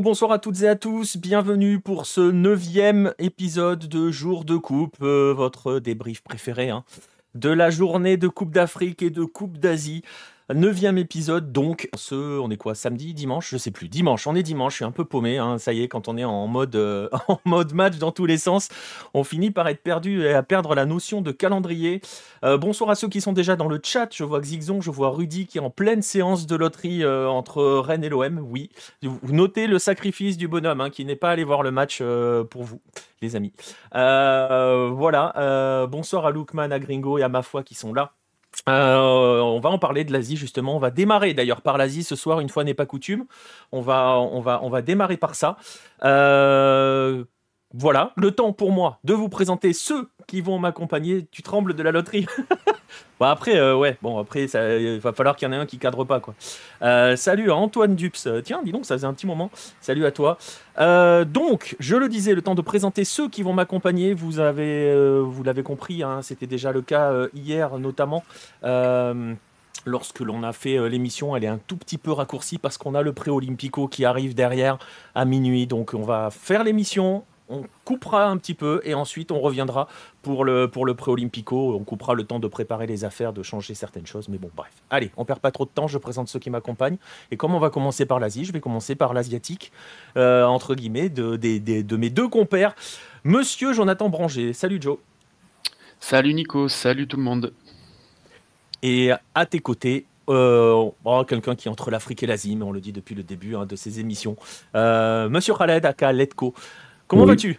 Bonsoir à toutes et à tous, bienvenue pour ce neuvième épisode de Jour de Coupe, euh, votre débrief préféré hein, de la journée de Coupe d'Afrique et de Coupe d'Asie. Neuvième épisode, donc, ce, on est quoi, samedi, dimanche, je sais plus, dimanche, on est dimanche, je suis un peu paumé, hein, ça y est, quand on est en mode, euh, en mode match dans tous les sens, on finit par être perdu et à perdre la notion de calendrier. Euh, bonsoir à ceux qui sont déjà dans le chat, je vois Xixon, je vois Rudy qui est en pleine séance de loterie euh, entre Rennes et l'OM, oui. Notez le sacrifice du bonhomme, hein, qui n'est pas allé voir le match pour vous, les amis. voilà, bonsoir à Lookman, à Gringo et à Ma Foi qui sont là. On va en parler de l'Asie justement. On va démarrer d'ailleurs par l'Asie ce soir, une fois n'est pas coutume. On va, on va, on va démarrer par ça. Euh, voilà, le temps pour moi de vous présenter ceux qui vont m'accompagner. Tu trembles de la loterie Bon après, euh, ouais, bon après, il va falloir qu'il y en ait un qui cadre pas quoi. Euh, salut à Antoine Dups. Tiens, dis donc, ça faisait un petit moment. Salut à toi. Euh, donc, je le disais, le temps de présenter ceux qui vont m'accompagner. Vous avez, vous l'avez compris, hein, c'était déjà le cas hier notamment. Lorsque l'on a fait l'émission, elle est un tout petit peu raccourcie parce qu'on a le pré-olympico qui arrive derrière à minuit. Donc on va faire l'émission, on coupera un petit peu et ensuite on reviendra pour le, pour le pré-olympico. On coupera le temps de préparer les affaires, de changer certaines choses. Mais bon, bref. Allez, on perd pas trop de temps. Je présente ceux qui m'accompagnent. Et comme on va commencer par l'Asie, je vais commencer par l'asiatique, euh, entre guillemets, de, de, mes deux compères. Monsieur Jonathan Branger. Salut Joe. Salut Nico. Salut tout le monde. Et à tes côtés, euh, oh, quelqu'un qui est entre l'Afrique et l'Asie, mais on le dit depuis le début hein, de ces émissions. Euh, Monsieur Khaled Aka Letko. Comment vas-tu?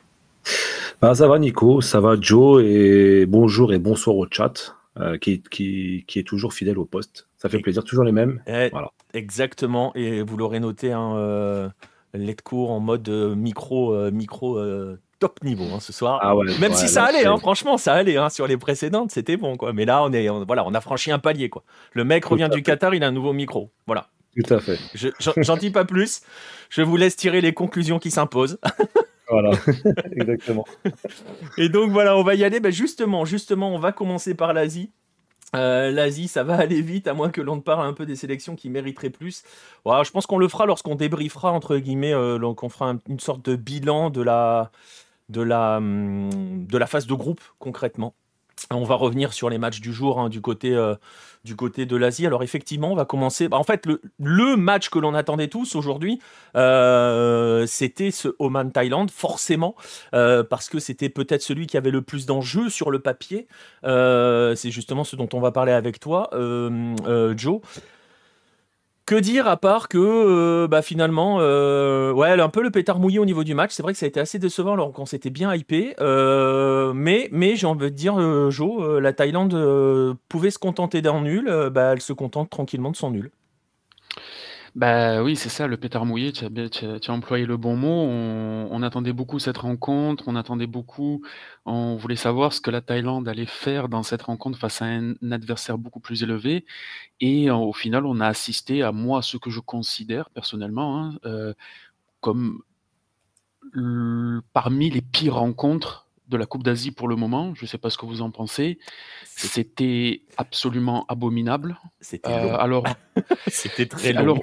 Bah, Ça va Nico, ça va Joe, et bonjour et bonsoir au chat, euh, qui, qui, qui, est toujours fidèle au poste. Ça fait plaisir, toujours les mêmes. Eh, voilà. Exactement, et vous l'aurez noté, hein, euh, Letco en mode euh, micro, euh, micro top niveau hein, ce soir. Ah Même si ça allait, hein, franchement, ça allait. Hein, sur les précédentes, c'était bon. Quoi. Mais là, on, est, voilà, on a franchi un palier. Quoi. Le mec revient du Qatar, il a un nouveau micro. Voilà. Tout à fait. J'en dis pas plus. Je vous laisse tirer les conclusions qui s'imposent. Voilà, exactement. Et donc voilà, on va y aller. Ben justement, justement, on va commencer par l'Asie. Euh, L'Asie, ça va aller vite, à moins que l'on ne parle un peu des sélections qui mériteraient plus. Voilà, je pense qu'on le fera lorsqu'on débriefera, entre guillemets, euh, qu'on fera une sorte de bilan de la, de, la, hum, de la phase de groupe, concrètement. On va revenir sur les matchs du jour hein, du, côté, euh, du côté de l'Asie. Alors effectivement, on va commencer. Bah, en fait, le, match que l'on attendait tous aujourd'hui, euh, c'était ce Oman-Thaïlande, forcément, euh, parce que c'était peut-être celui qui avait le plus d'enjeux sur le papier. C'est justement ce dont on va parler avec toi, Joe. Que dire à part que euh, bah, finalement, euh, ouais, un peu le pétard mouillé au niveau du match. C'est vrai que ça a été assez décevant alors qu'on s'était bien hypé. Euh, mais mais j'ai envie de dire, Joe, la Thaïlande pouvait se contenter d'un nul. bah, elle se contente tranquillement de son nul. Bah oui, c'est ça, le pétard mouillé, tu as, employé le bon mot. On, attendait beaucoup cette rencontre, on attendait beaucoup, on voulait savoir ce que la Thaïlande allait faire dans cette rencontre face à un, adversaire beaucoup plus élevé. Et au final, on a assisté à moi, ce que je considère personnellement hein, euh, comme parmi les pires rencontres de la Coupe d'Asie pour le moment. Je ne sais pas ce que vous en pensez. C'était absolument abominable. C'était euh, alors, c'était très long. Alors,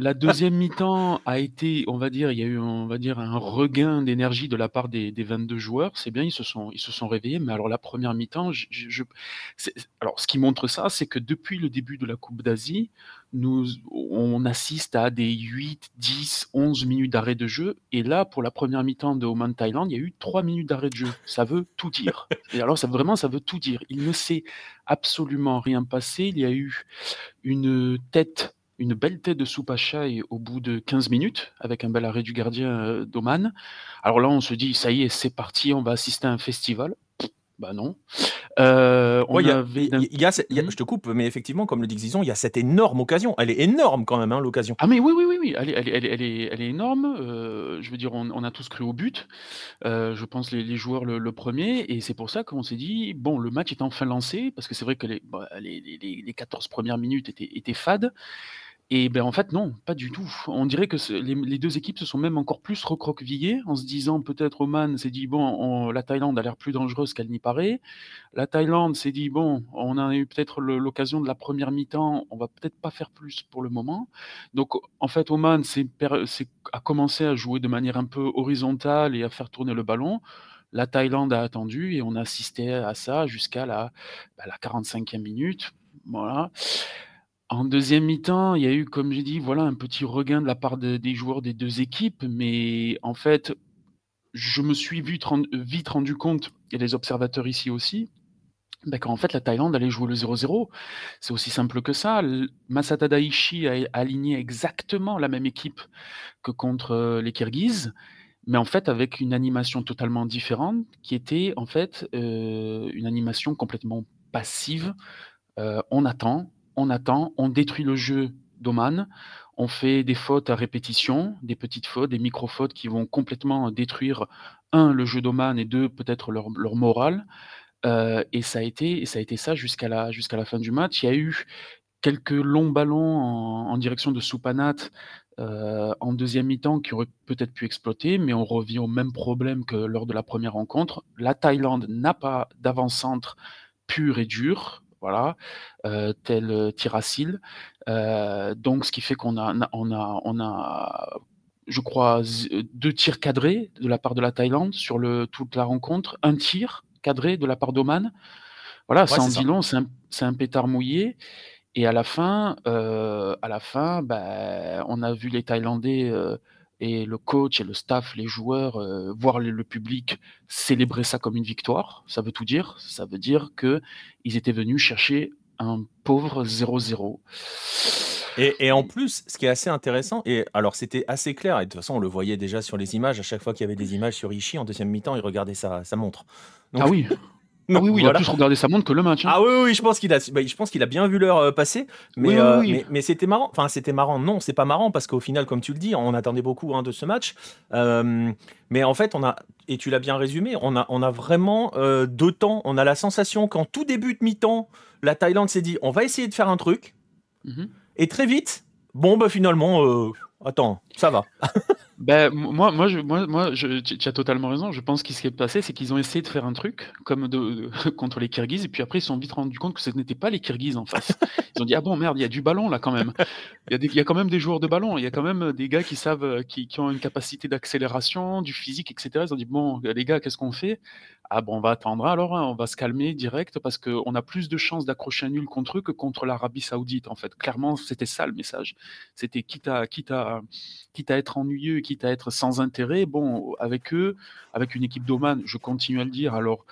la deuxième mi-temps a été, on va dire, il y a eu, on va dire, un regain d'énergie de la part des, 22 joueurs. C'est bien, ils se sont, réveillés. Mais alors la première mi-temps, ce qui montre ça, c'est que depuis le début de la Coupe d'Asie, nous, on assiste à des 8, 10, 11 minutes d'arrêt de jeu. Et là, pour la première mi-temps de Oman Thaïlande, il y a eu 3 minutes d'arrêt de jeu. Ça veut tout dire. Et alors, vraiment, ça veut tout dire. Il ne s'est absolument rien passé. Il y a eu une tête une belle tête de soupe à au bout de 15 minutes, avec un bel arrêt du gardien euh, d'Oman. Alors là, on se dit, ça y est, c'est parti, on va assister à un festival. Bah non. Euh, y je te coupe, mais effectivement, comme le dit Xizon, il y a cette énorme occasion. Elle est énorme quand même, hein, l'occasion. Ah mais oui, oui, oui, oui. Elle, est, elle, est, elle, est, elle est énorme. Euh, je veux dire, on, a tous cru au but. Euh, je pense les, les joueurs le, premier. Et c'est pour ça qu'on s'est dit, bon, le match est enfin lancé, parce que c'est vrai que les, bah, les, les, 14 premières minutes étaient, étaient fades. Et ben en fait, non, pas du tout. On dirait que les, deux équipes se sont même encore plus recroquevillées en se disant peut-être Oman s'est dit bon, la Thaïlande a l'air plus dangereuse qu'elle n'y paraît. La Thaïlande s'est dit bon, on a eu peut-être l'occasion de la première mi-temps, on va peut-être pas faire plus pour le moment. Donc en fait, Oman a commencé à jouer de manière un peu horizontale et à faire tourner le ballon. La Thaïlande a attendu et on a assisté à ça jusqu'à la, bah, la 45e minute. Voilà. En deuxième mi-temps, il y a eu, comme j'ai dit, voilà, un petit regain de la part des joueurs des deux équipes, mais en fait, je me suis vite rendu, compte, et les observateurs ici aussi, bah, qu'en fait, la Thaïlande allait jouer le 0-0. C'est aussi simple que ça. Masata Daichi a aligné exactement la même équipe que contre euh, les Kirghizes, mais en fait avec une animation totalement différente, qui était en fait euh, une animation complètement passive. Euh, on attend, on attend, on détruit le jeu d'Oman, on fait des fautes à répétition, des petites fautes, des micro-fautes qui vont complètement détruire, un, le jeu d'Oman et deux, peut-être leur, morale. Euh, et, ça a été, été ça jusqu'à la, jusqu'à la fin du match. Il y a eu quelques longs ballons en, direction de Soupanat euh, en deuxième mi-temps qui auraient peut-être pu exploiter, mais on revient au même problème que lors de la première rencontre. La Thaïlande n'a pas d'avant-centre pur et dur voilà, euh, tel Tiracil. Euh, donc, ce qui fait qu'on a, on a, on a, je crois, deux tirs cadrés de la part de la Thaïlande sur le, toute la rencontre, un tir cadré de la part d'Oman. Voilà, c'est en dit long, c'est un, pétard mouillé. Et à la fin, à la fin, bah, on a vu les Thaïlandais et le coach et le staff, les joueurs, euh, voir le, public célébrer ça comme une victoire, ça veut tout dire. Ça veut dire que ils étaient venus chercher un pauvre 0-0. Et, en plus, ce qui est assez intéressant, et alors c'était assez clair, et de toute façon on le voyait déjà sur les images, à chaque fois qu'il y avait des images sur Ishii, en deuxième mi-temps, il regardait sa, sa montre. ah oui ah oui, oui, il a plus regardé sa montre que le match. Hein. Ah oui, oui, je pense qu'il a, bah, je pense qu'il a bien vu l'heure euh, passer. Mais, euh, mais, mais, c'était marrant. Enfin, c'était marrant. Non, c'est pas marrant parce qu'au final, comme tu le dis, on attendait beaucoup hein, de ce match. Euh, mais en fait, on a, et tu l'as bien résumé, on a, on a vraiment deux temps. On a la sensation qu'en tout début de mi-temps, la Thaïlande s'est dit, on va essayer de faire un truc. Mhm. Et très vite, bon, bah finalement, attends, ça va. Ben, moi, moi, moi, je, tu, as totalement raison. Je pense qu'il ce qui est passé, c'est qu'ils ont essayé de faire un truc comme contre les Kirghizes, et puis après, ils se sont vite rendus compte que ce n'était pas les Kirghizes en face. Ils ont dit Ah bon, merde, il y a du ballon là quand même. Il y, a quand même des joueurs de ballon. Il y a quand même des gars qui savent, euh, qui ont une capacité d'accélération, du physique, etc. Ils ont dit Bon, les gars, qu'est-ce qu'on fait? Ah bon, on va attendre alors, hein, on va se calmer direct parce qu'on a plus de chances d'accrocher un nul contre eux que contre l'Arabie Saoudite, en fait. Clairement, c'était ça le message. C'était quitte à, quitte, à, quitte à être ennuyeux, quitte à être sans intérêt, bon, avec eux, avec une équipe d'Oman, je continue à le dire, alors.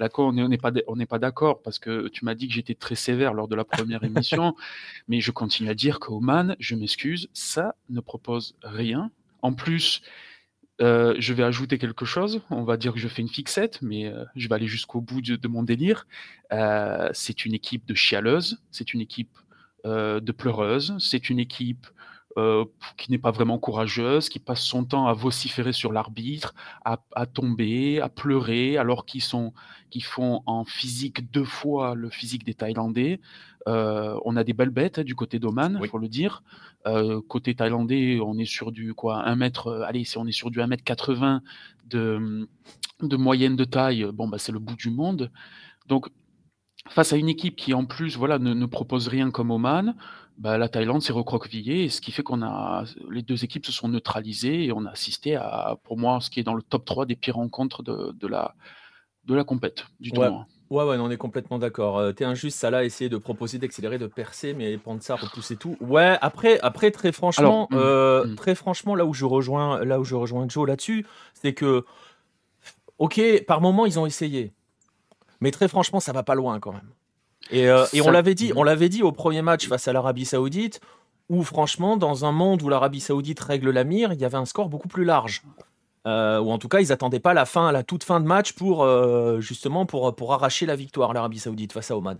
D'accord, on n'est pas, on pas d'accord parce que tu m'as dit que j'étais très sévère lors de la première émission, mais je continue à dire qu'Oman, je m'excuse, ça ne propose rien. En plus, euh, je vais ajouter quelque chose. On va dire que je fais une fixette, mais euh, je vais aller jusqu'au bout de, mon délire. Euh, c'est une équipe de chialeuses, c'est une équipe de pleureuses, c'est une équipe qui n'est pas vraiment courageuse, qui passe son temps à vociférer sur l'arbitre, à, tomber, à pleurer, alors qu'ils sont, qu'ils font en physique deux fois le physique des Thaïlandais. on a des belles bêtes hein, du côté d'Oman, il faut le dire. Euh, côté thaïlandais, on est sur du quoi, 1 mètre, euh, allez, on est sur du 1 mètre 80 de, de moyenne de taille, bon, bah, c'est le bout du monde. Donc, face à une équipe qui, en plus, voilà, ne, propose rien comme Oman, bah, la Thaïlande s'est recroquevillée, ce qui fait qu'on a, les deux équipes se sont neutralisées et on a assisté à, pour moi, ce qui est dans le top 3 des pires rencontres de, de la, de la compète, du tournoi. Ouais, ouais, on est complètement d'accord. Euh, t'es injuste, ça là, essayer de proposer d'accélérer, de percer, mais ça repousser tout. Ouais, après, après très franchement, mm, euh, mm. très franchement, là où je rejoins, là où je rejoins Joe là-dessus, c'est que, ok, par moment ils ont essayé, mais très franchement, ça va pas loin quand même. Et, euh, et on l'avait dit, on l'avait dit au premier match face à l'Arabie Saoudite, où franchement, dans un monde où l'Arabie Saoudite règle la mire, il y avait un score beaucoup plus large. Euh, ou en tout cas, ils n'attendaient pas la fin, la toute fin de match pour euh, justement pour, pour arracher la victoire l'Arabie Saoudite face à Oman.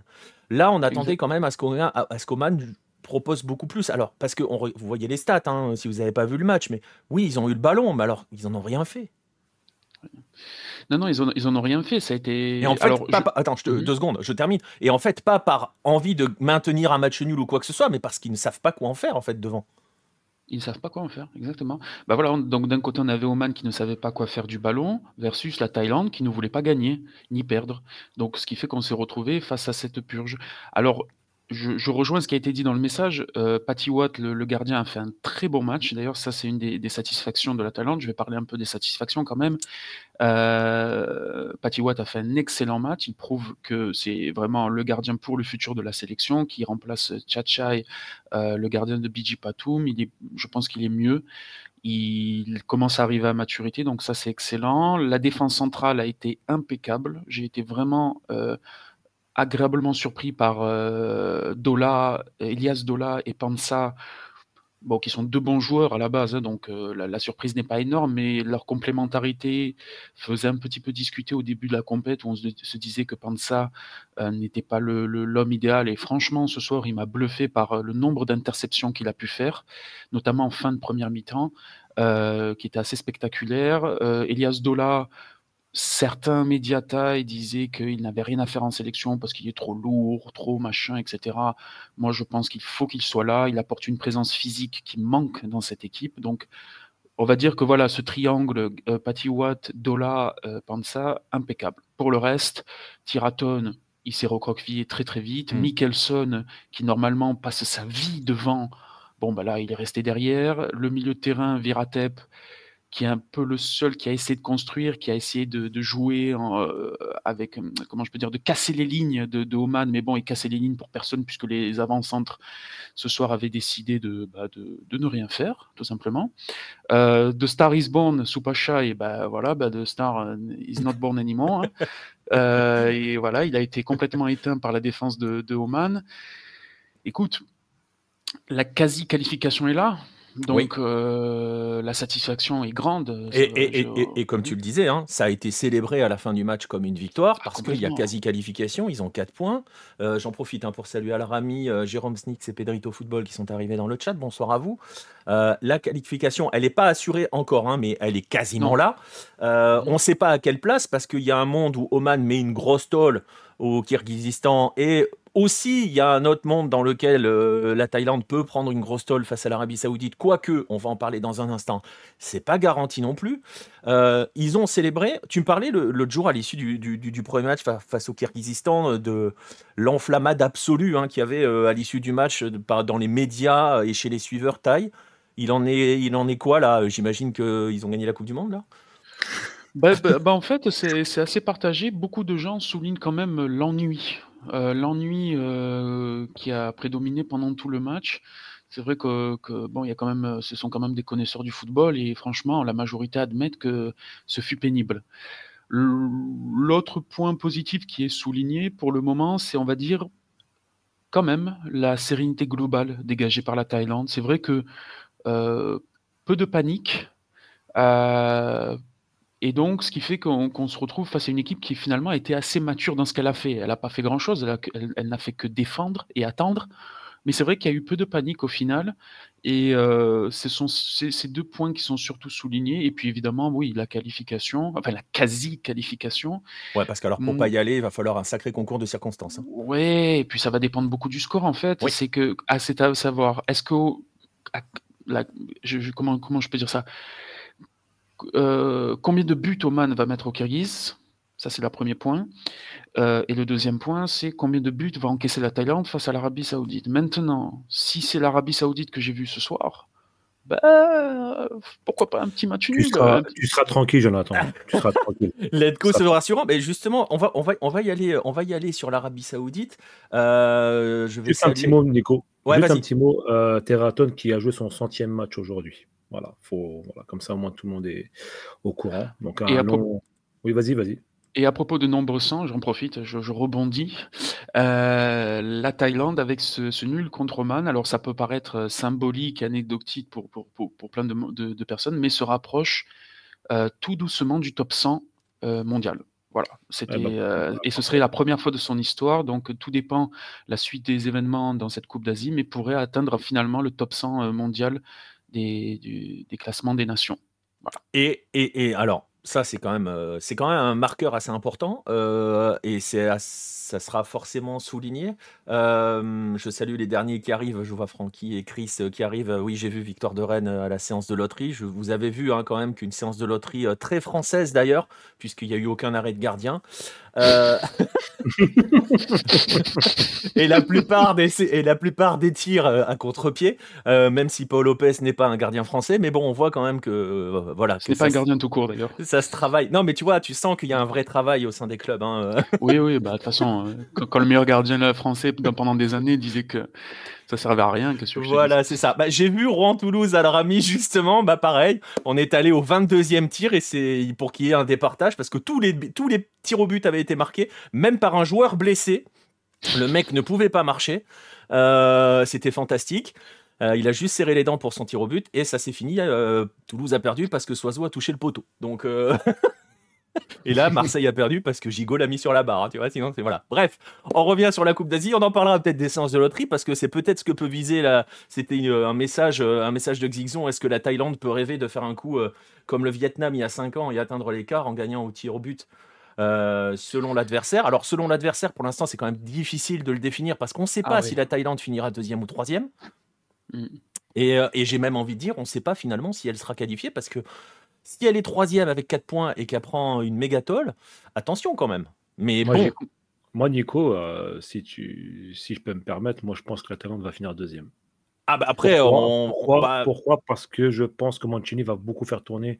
Là, on attendait quand même à ce qu'Oman propose beaucoup plus. Alors, parce que vous voyez les stats, hein, si vous n'avez pas vu le match, mais oui, ils ont eu le ballon, mais alors ils n'en ont rien fait. Non, non, ils en, ils en ont rien fait. Ça a été. Et en fait, attends, je deux secondes, je termine. Et en fait, pas par envie de maintenir un match nul ou quoi que ce soit, mais parce qu'ils ne savent pas quoi en faire en fait devant. Ils ne savent pas quoi en faire, exactement. Bah voilà, donc d'un côté, on avait Oman qui ne savait pas quoi faire du ballon, versus la Thaïlande qui ne voulait pas gagner, ni perdre. Donc ce qui fait qu'on s'est retrouvé face à cette purge. Alors, je, rejoins ce qui a été dit dans le message. Euh, Patty Watt, le, gardien, a fait un très bon match. D'ailleurs, ça, c'est une des, satisfactions de la Thaïlande. Je vais parler un peu des satisfactions quand même. Euh, Patty Watt a fait un excellent match. Il prouve que c'est vraiment le gardien pour le futur de la sélection, qui remplace Chachai, euh, le gardien de Biji Patoum. Il est, je pense qu'il est mieux. Il commence à arriver à maturité, donc ça c'est excellent. La défense centrale a été impeccable. J'ai été vraiment euh, agréablement surpris par euh, Dola, Elias Dola et Pansa, bon, qui sont deux bons joueurs à la base, hein, donc euh, la, surprise n'est pas énorme, mais leur complémentarité faisait un petit peu discuter au début de la compète où on se, disait que Pansa euh, n'était pas l'homme idéal. Et franchement, ce soir, il m'a bluffé par le nombre d'interceptions qu'il a pu faire, notamment en fin de première mi-temps, qui était assez spectaculaire. Elias Dola certains médias taille disaient qu'il n'avait rien à faire en sélection parce qu'il est trop lourd, trop machin, etc. Moi, je pense qu'il faut qu'il soit là. Il apporte une présence physique qui manque dans cette équipe. Donc, on va dire que voilà, ce triangle euh, Patty Watt, Dola, euh, Pansa, impeccable. Pour le reste, Tiraton, il s'est recroquevillé très très vite. Mm. Mickelson, qui normalement passe sa vie devant, bon, bah là, il est resté derrière. Le milieu de terrain, Viratep, qui est un peu le seul qui a essayé de construire, qui a essayé de, jouer euh, avec, hum, comment je peux dire, de casser les lignes de, Oman, mais bon, il cassait les lignes pour personne puisque les avant-centres ce soir avaient décidé de, bah, de, ne rien faire, tout simplement. Euh, de Star is Born, Supasha, et bah voilà, bah, de Star euh, is not born anymore. Hein. et voilà, il a été complètement éteint par la défense de, de Oman. Écoute, la quasi-qualification est là. Donc euh, la satisfaction est grande. Et, comme tu le disais, hein, ça a été célébré à la fin du match comme une victoire ah, parce qu'il y a quasi qualification, ils ont 4 points. Euh, j'en profite hein, pour saluer Al-Rami, euh, Jérôme Snicks et Pedrito Football qui sont arrivés dans le chat. Bonsoir à vous. la qualification, elle n'est pas assurée encore, hein, mais elle est quasiment là. on ne sait pas à quelle place parce qu'il y a un monde où Oman met une grosse tôle au Kyrgyzstan et aussi, il y a un autre monde dans lequel euh, la Thaïlande peut prendre une grosse tolle face à l'Arabie Saoudite, quoique, on va en parler dans un instant, c'est pas garanti non plus. Euh, ils ont célébré, tu me parlais l'autre jour à l'issue du, premier match face au Kyrgyzstan euh, de l'enflammade absolue hein, qu'il y avait à l'issue du match dans les médias et chez les suiveurs thaïs. Il en est, il en est quoi là? J'imagine qu'ils ont gagné la Coupe du Monde là? Bah, bah, bah, en fait, c'est assez partagé. Beaucoup de gens soulignent quand même l'ennui. Euh, l'ennui, euh, qui a prédominé pendant tout le match. C'est vrai que bon, il y a quand même, ce sont quand même des connaisseurs du football et franchement, la majorité admettent que ce fut pénible. l'autre point positif qui est souligné pour le moment, c'est, on va dire, quand même la sérénité globale dégagée par la Thaïlande. C'est vrai que, euh, peu de panique, et donc, ce qui fait qu'on se retrouve face à une équipe qui finalement a été assez mature dans ce qu'elle a fait. Elle n'a pas fait grand-chose, elle, n'a fait que défendre et attendre. Mais c'est vrai qu'il y a eu peu de panique au final. Et euh, ce sont ces deux points qui sont surtout soulignés. Et puis évidemment, oui, la qualification, enfin la quasi-qualification. Ouais, parce qu'alors pour pas y aller, il va falloir un sacré concours de circonstances. Hein. Ouais, et puis ça va dépendre beaucoup du score en fait. C'est que, à, à savoir, est-ce que. comment, comment je peux dire ça? Euh, combien de buts Oman va mettre au Kirghiz? Ça, c'est le premier point. Euh, et le deuxième point, c'est combien de buts va encaisser la Thaïlande face à l'Arabie Saoudite? Maintenant, si c'est l'Arabie Saoudite que j'ai vu ce soir, bah, pourquoi pas un petit match nul tu seras, tranquille, Jonathan. tu seras tranquille. Let's c'est rassurant. Mais justement, on va, on va, on va y aller. On va y aller sur l'Arabie Saoudite. Euh, je vais. Juste un petit mot, Nico. Ouais, Juste un petit mot. Terraton qui a joué son centième match aujourd'hui. Voilà, faut, comme ça au moins tout le monde est au courant. Donc Oui, vas-y, vas-y. Et à propos de nombreux sang, j'en profite, je, rebondis. Euh, la Thaïlande avec ce, nul contre Oman, alors ça peut paraître symbolique, anecdotique pour, pour, pour, plein de, de, personnes, mais se rapproche euh, tout doucement du top 100 euh, mondial. Voilà, c'était bah, et ce serait la première fois de son histoire, donc tout dépend la suite des événements dans cette Coupe d'Asie, mais pourrait atteindre finalement le top 100 mondial des, classements des nations. Et, et, et, alors, Ça, c'est quand même, euh, c'est quand même un marqueur assez important euh, et c'est ça sera forcément souligné. Euh, je salue les derniers qui arrivent. Je vois Francky et Chris qui arrivent. Oui, j'ai vu Victor de Rennes à la séance de loterie. Je, vous avez vu hein, quand même qu'une séance de loterie très française d'ailleurs, puisqu'il n'y a eu aucun arrêt de gardien. Euh, et, la plupart des, et la plupart des tirs euh, à contre-pied, euh, même si Paul Lopez n'est pas un gardien français, mais bon, on voit quand même que. voilà. Ce n'est pas un gardien tout court d'ailleurs. Ça se travaille. Non, mais tu vois, tu sens qu'il y a un vrai travail au sein des clubs. Hein, oui, oui, bah, de toute façon, quand, le meilleur gardien français pendant des années disait que ça servait à rien. Que voilà, c'est ça. Bah, j'ai vu Rouen-Toulouse à Rami, justement, bah pareil, on est allé au 22e tir et c'est pour qu'il y ait un départage parce que tous les, tous les tirs au but avaient été marqués, même par un joueur blessé. Le mec ne pouvait pas marcher. Euh, c'était fantastique. Euh, il a juste serré les dents pour son tir au but et ça s'est fini. Euh, Toulouse a perdu parce que Soiseau a touché le poteau. Donc Et là, Marseille a perdu parce que Gigot l'a mis sur la barre. Hein, tu vois, sinon, c'est voilà. Bref, on revient sur la Coupe d'Asie. On en parlera peut-être des séances de loterie parce que c'est peut-être ce que peut viser là. C'était un message, euh, un message de Xixon. Est-ce que la Thaïlande peut rêver de faire un coup euh, comme le Vietnam il y a 5 ans et atteindre l'écart en gagnant au tir au but euh, selon l'adversaire? Alors, selon l'adversaire, pour l'instant, c'est quand même difficile de le définir parce qu'on ne sait ah pas si la Thaïlande finira deuxième ou troisième. Mm. Et, et j'ai même envie de dire, on ne sait pas finalement si elle sera qualifiée parce que si elle est troisième avec 4 points et qu'elle prend une mégatole, attention quand même. Mais moi, bon. Moi, Nico, euh, si, tu, si je peux me permettre, moi je pense que la Thaïlande va finir deuxième. Ah bah après, pourquoi, pourquoi, Parce que je pense que Mancini va beaucoup faire tourner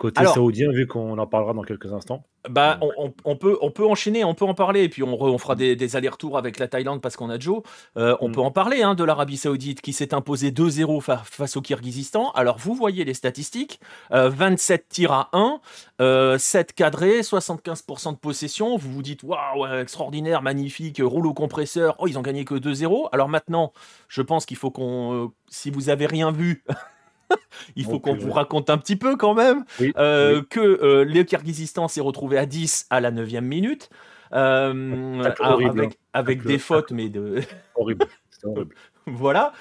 Côté saoudien, vu qu'on en parlera dans quelques instants. Bah, on, peut, on peut enchaîner, on peut en parler, et puis on, on fera des, allers-retours avec la Thaïlande parce qu'on a Joe. Euh, on mm. peut en parler hein, de l'Arabie Saoudite qui s'est imposé 2-0 face au Kirghizistan. Alors, vous voyez les statistiques 27 euh, tirs à 1, 7 euh, cadrés, 75% de possession. Vous vous dites, waouh, extraordinaire, magnifique, rouleau compresseur. Oh, ils ont gagné que 2-0. Alors maintenant, je pense qu'il faut qu'on. si vous avez rien vu. il faut qu'on vous raconte un petit peu quand même euh, que euh, le Kyrgyzstan s'est retrouvé à 10 à la 9e minute. Euh, avec, des fautes, mais de. horrible. horrible. voilà.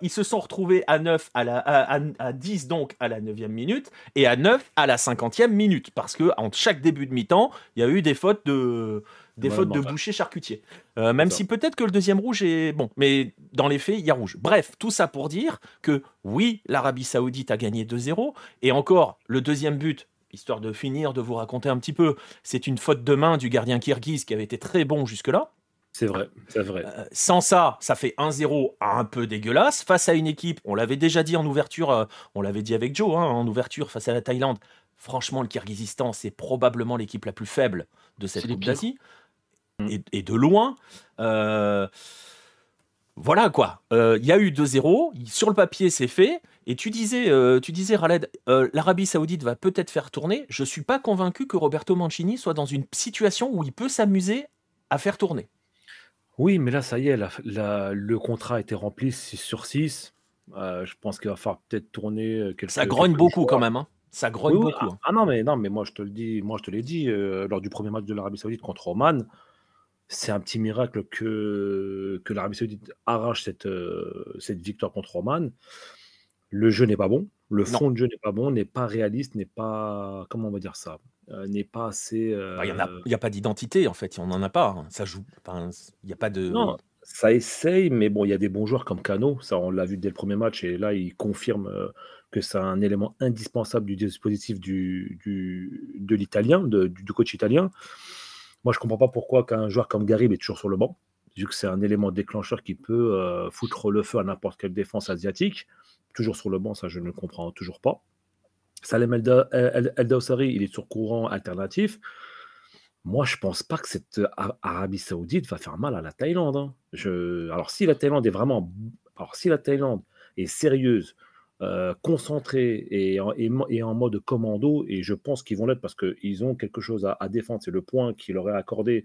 ils se sont retrouvés à 9 à, la, à, 10 donc à la 9e minute et à 9 à la 50e minute parce que entre chaque début de mi-temps, il y a eu des fautes de, des fautes de boucher charcutier. Euh, même si peut-être que le deuxième rouge est bon, mais dans les faits, il y a rouge. Bref, tout ça pour dire que oui, l'Arabie Saoudite a gagné 2-0 et encore le deuxième but. Histoire de finir, de vous raconter un petit peu, c'est une faute de main du gardien kirghiz qui avait été très bon jusque-là. C'est vrai, c'est vrai. Euh, sans ça, ça fait 1-0 un peu dégueulasse. Face à une équipe, on l'avait déjà dit en ouverture, euh, on l'avait dit avec Joe, hein, en ouverture face à la Thaïlande. Franchement, le Kirghizistan, c'est probablement l'équipe la plus faible de cette Coupe d'Asie. Mm. et, de loin. Euh, voilà quoi. Euh, il y a eu 2-0. Sur le papier, c'est fait. Et tu disais, euh, tu disais Raled, l'Arabie Saoudite va peut-être faire tourner. Je suis pas convaincu que Roberto Mancini soit dans une situation où il peut s'amuser à faire tourner. Oui, mais là, ça y est, le contrat a été rempli 6 sur 6. je pense qu'il va falloir peut-être tourner quelques Ça grogne beaucoup quand même. Hein. Ça grogne beaucoup. Hein. Ah, non, mais non, mais moi je te le dis, moi je te l'ai dit lors du premier match de l'Arabie Saoudite contre Oman c'est un petit miracle que, que l'Arabie Saoudite arrache cette, euh, cette victoire contre Oman. Le jeu n'est pas bon, le fond de jeu n'est pas bon, n'est pas réaliste, n'est pas. Comment on va dire ça euh, N'est pas assez. Bah, il n'y a, pas d'identité en fait, on n'en a pas. Hein. Ça joue. Il n'y a pas de. Non, ça essaye, mais bon, il y a des bons joueurs comme Cano, ça on l'a vu dès le premier match, et là il confirme euh, que c'est un élément indispensable du dispositif du, du de l'italien, du, du coach italien. Moi, je ne comprends pas pourquoi qu'un joueur comme Garib est toujours sur le banc, vu que c'est un élément déclencheur qui peut euh, foutre le feu à n'importe quelle défense asiatique. Toujours sur le banc, ça, je ne comprends toujours pas. Salem El, il est sur courant alternatif. Moi, je ne pense pas que cette Arabie Saoudite va faire mal à la Thaïlande. Hein. Alors, si la Thaïlande est vraiment. Alors, si la Thaïlande est sérieuse euh, concentrés et en, mode commando, et je pense qu'ils vont l'être parce qu'ils ont quelque chose à, défendre, c'est le point qu'il est accordé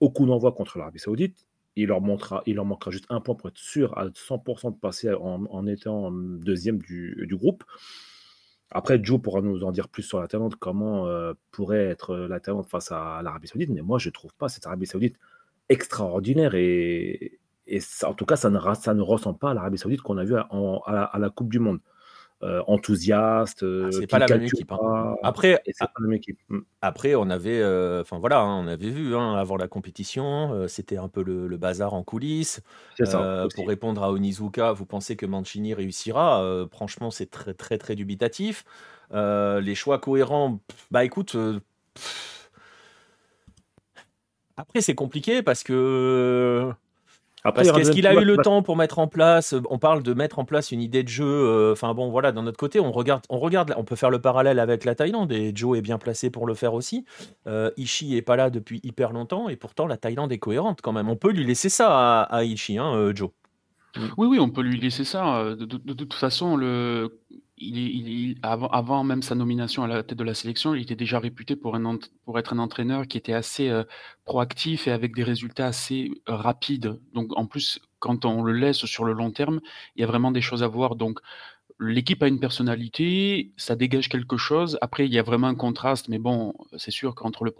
au coup d'envoi contre l'Arabie Saoudite. Il leur, il leur manquera juste un point pour être sûr à 100% de passer en, étant deuxième du, groupe. Après, Joe pourra nous en dire plus sur la comment euh, pourrait être la face à l'Arabie Saoudite, mais moi je ne trouve pas cette Arabie Saoudite extraordinaire et, et en tout cas, ça ne, ça ne ressemble pas à l'Arabie Saoudite qu'on a vu à, la, Coupe du Monde. euh, enthousiaste. Ah, c'est pas la même équipe. Hein. Après, après, on avait, enfin voilà, hein, on avait vu hein, avant la compétition, c'était un peu le, bazar en coulisses. pour répondre à Onizuka, vous pensez que Mancini réussira? Franchement, c'est très très très dubitatif. les choix cohérents, bah écoute. après, c'est compliqué parce que parce qu'est-ce qu'il a eu le temps pour mettre en place On parle de mettre en place une idée de jeu. Euh, enfin bon, voilà, d'un autre côté, on regarde, on regarde, on peut faire le parallèle avec la Thaïlande et Joe est bien placé pour le faire aussi. Euh, Ishii est pas là depuis hyper longtemps et pourtant la Thaïlande est cohérente quand même. On peut lui laisser ça à, Ishii, hein, euh, Joe. Oui, oui, on peut lui laisser ça. de toute façon, le avant même sa nomination à la tête de la sélection, il était déjà réputé pour être un entraîneur qui était assez, euh, proactif et avec des résultats assez, euh, rapides. Donc en plus, quand on le laisse sur le long terme, il y a vraiment des choses à voir. Donc l'équipe a une personnalité, ça dégage quelque chose. Après, il y a vraiment un contraste, mais bon, c'est sûr qu'entre le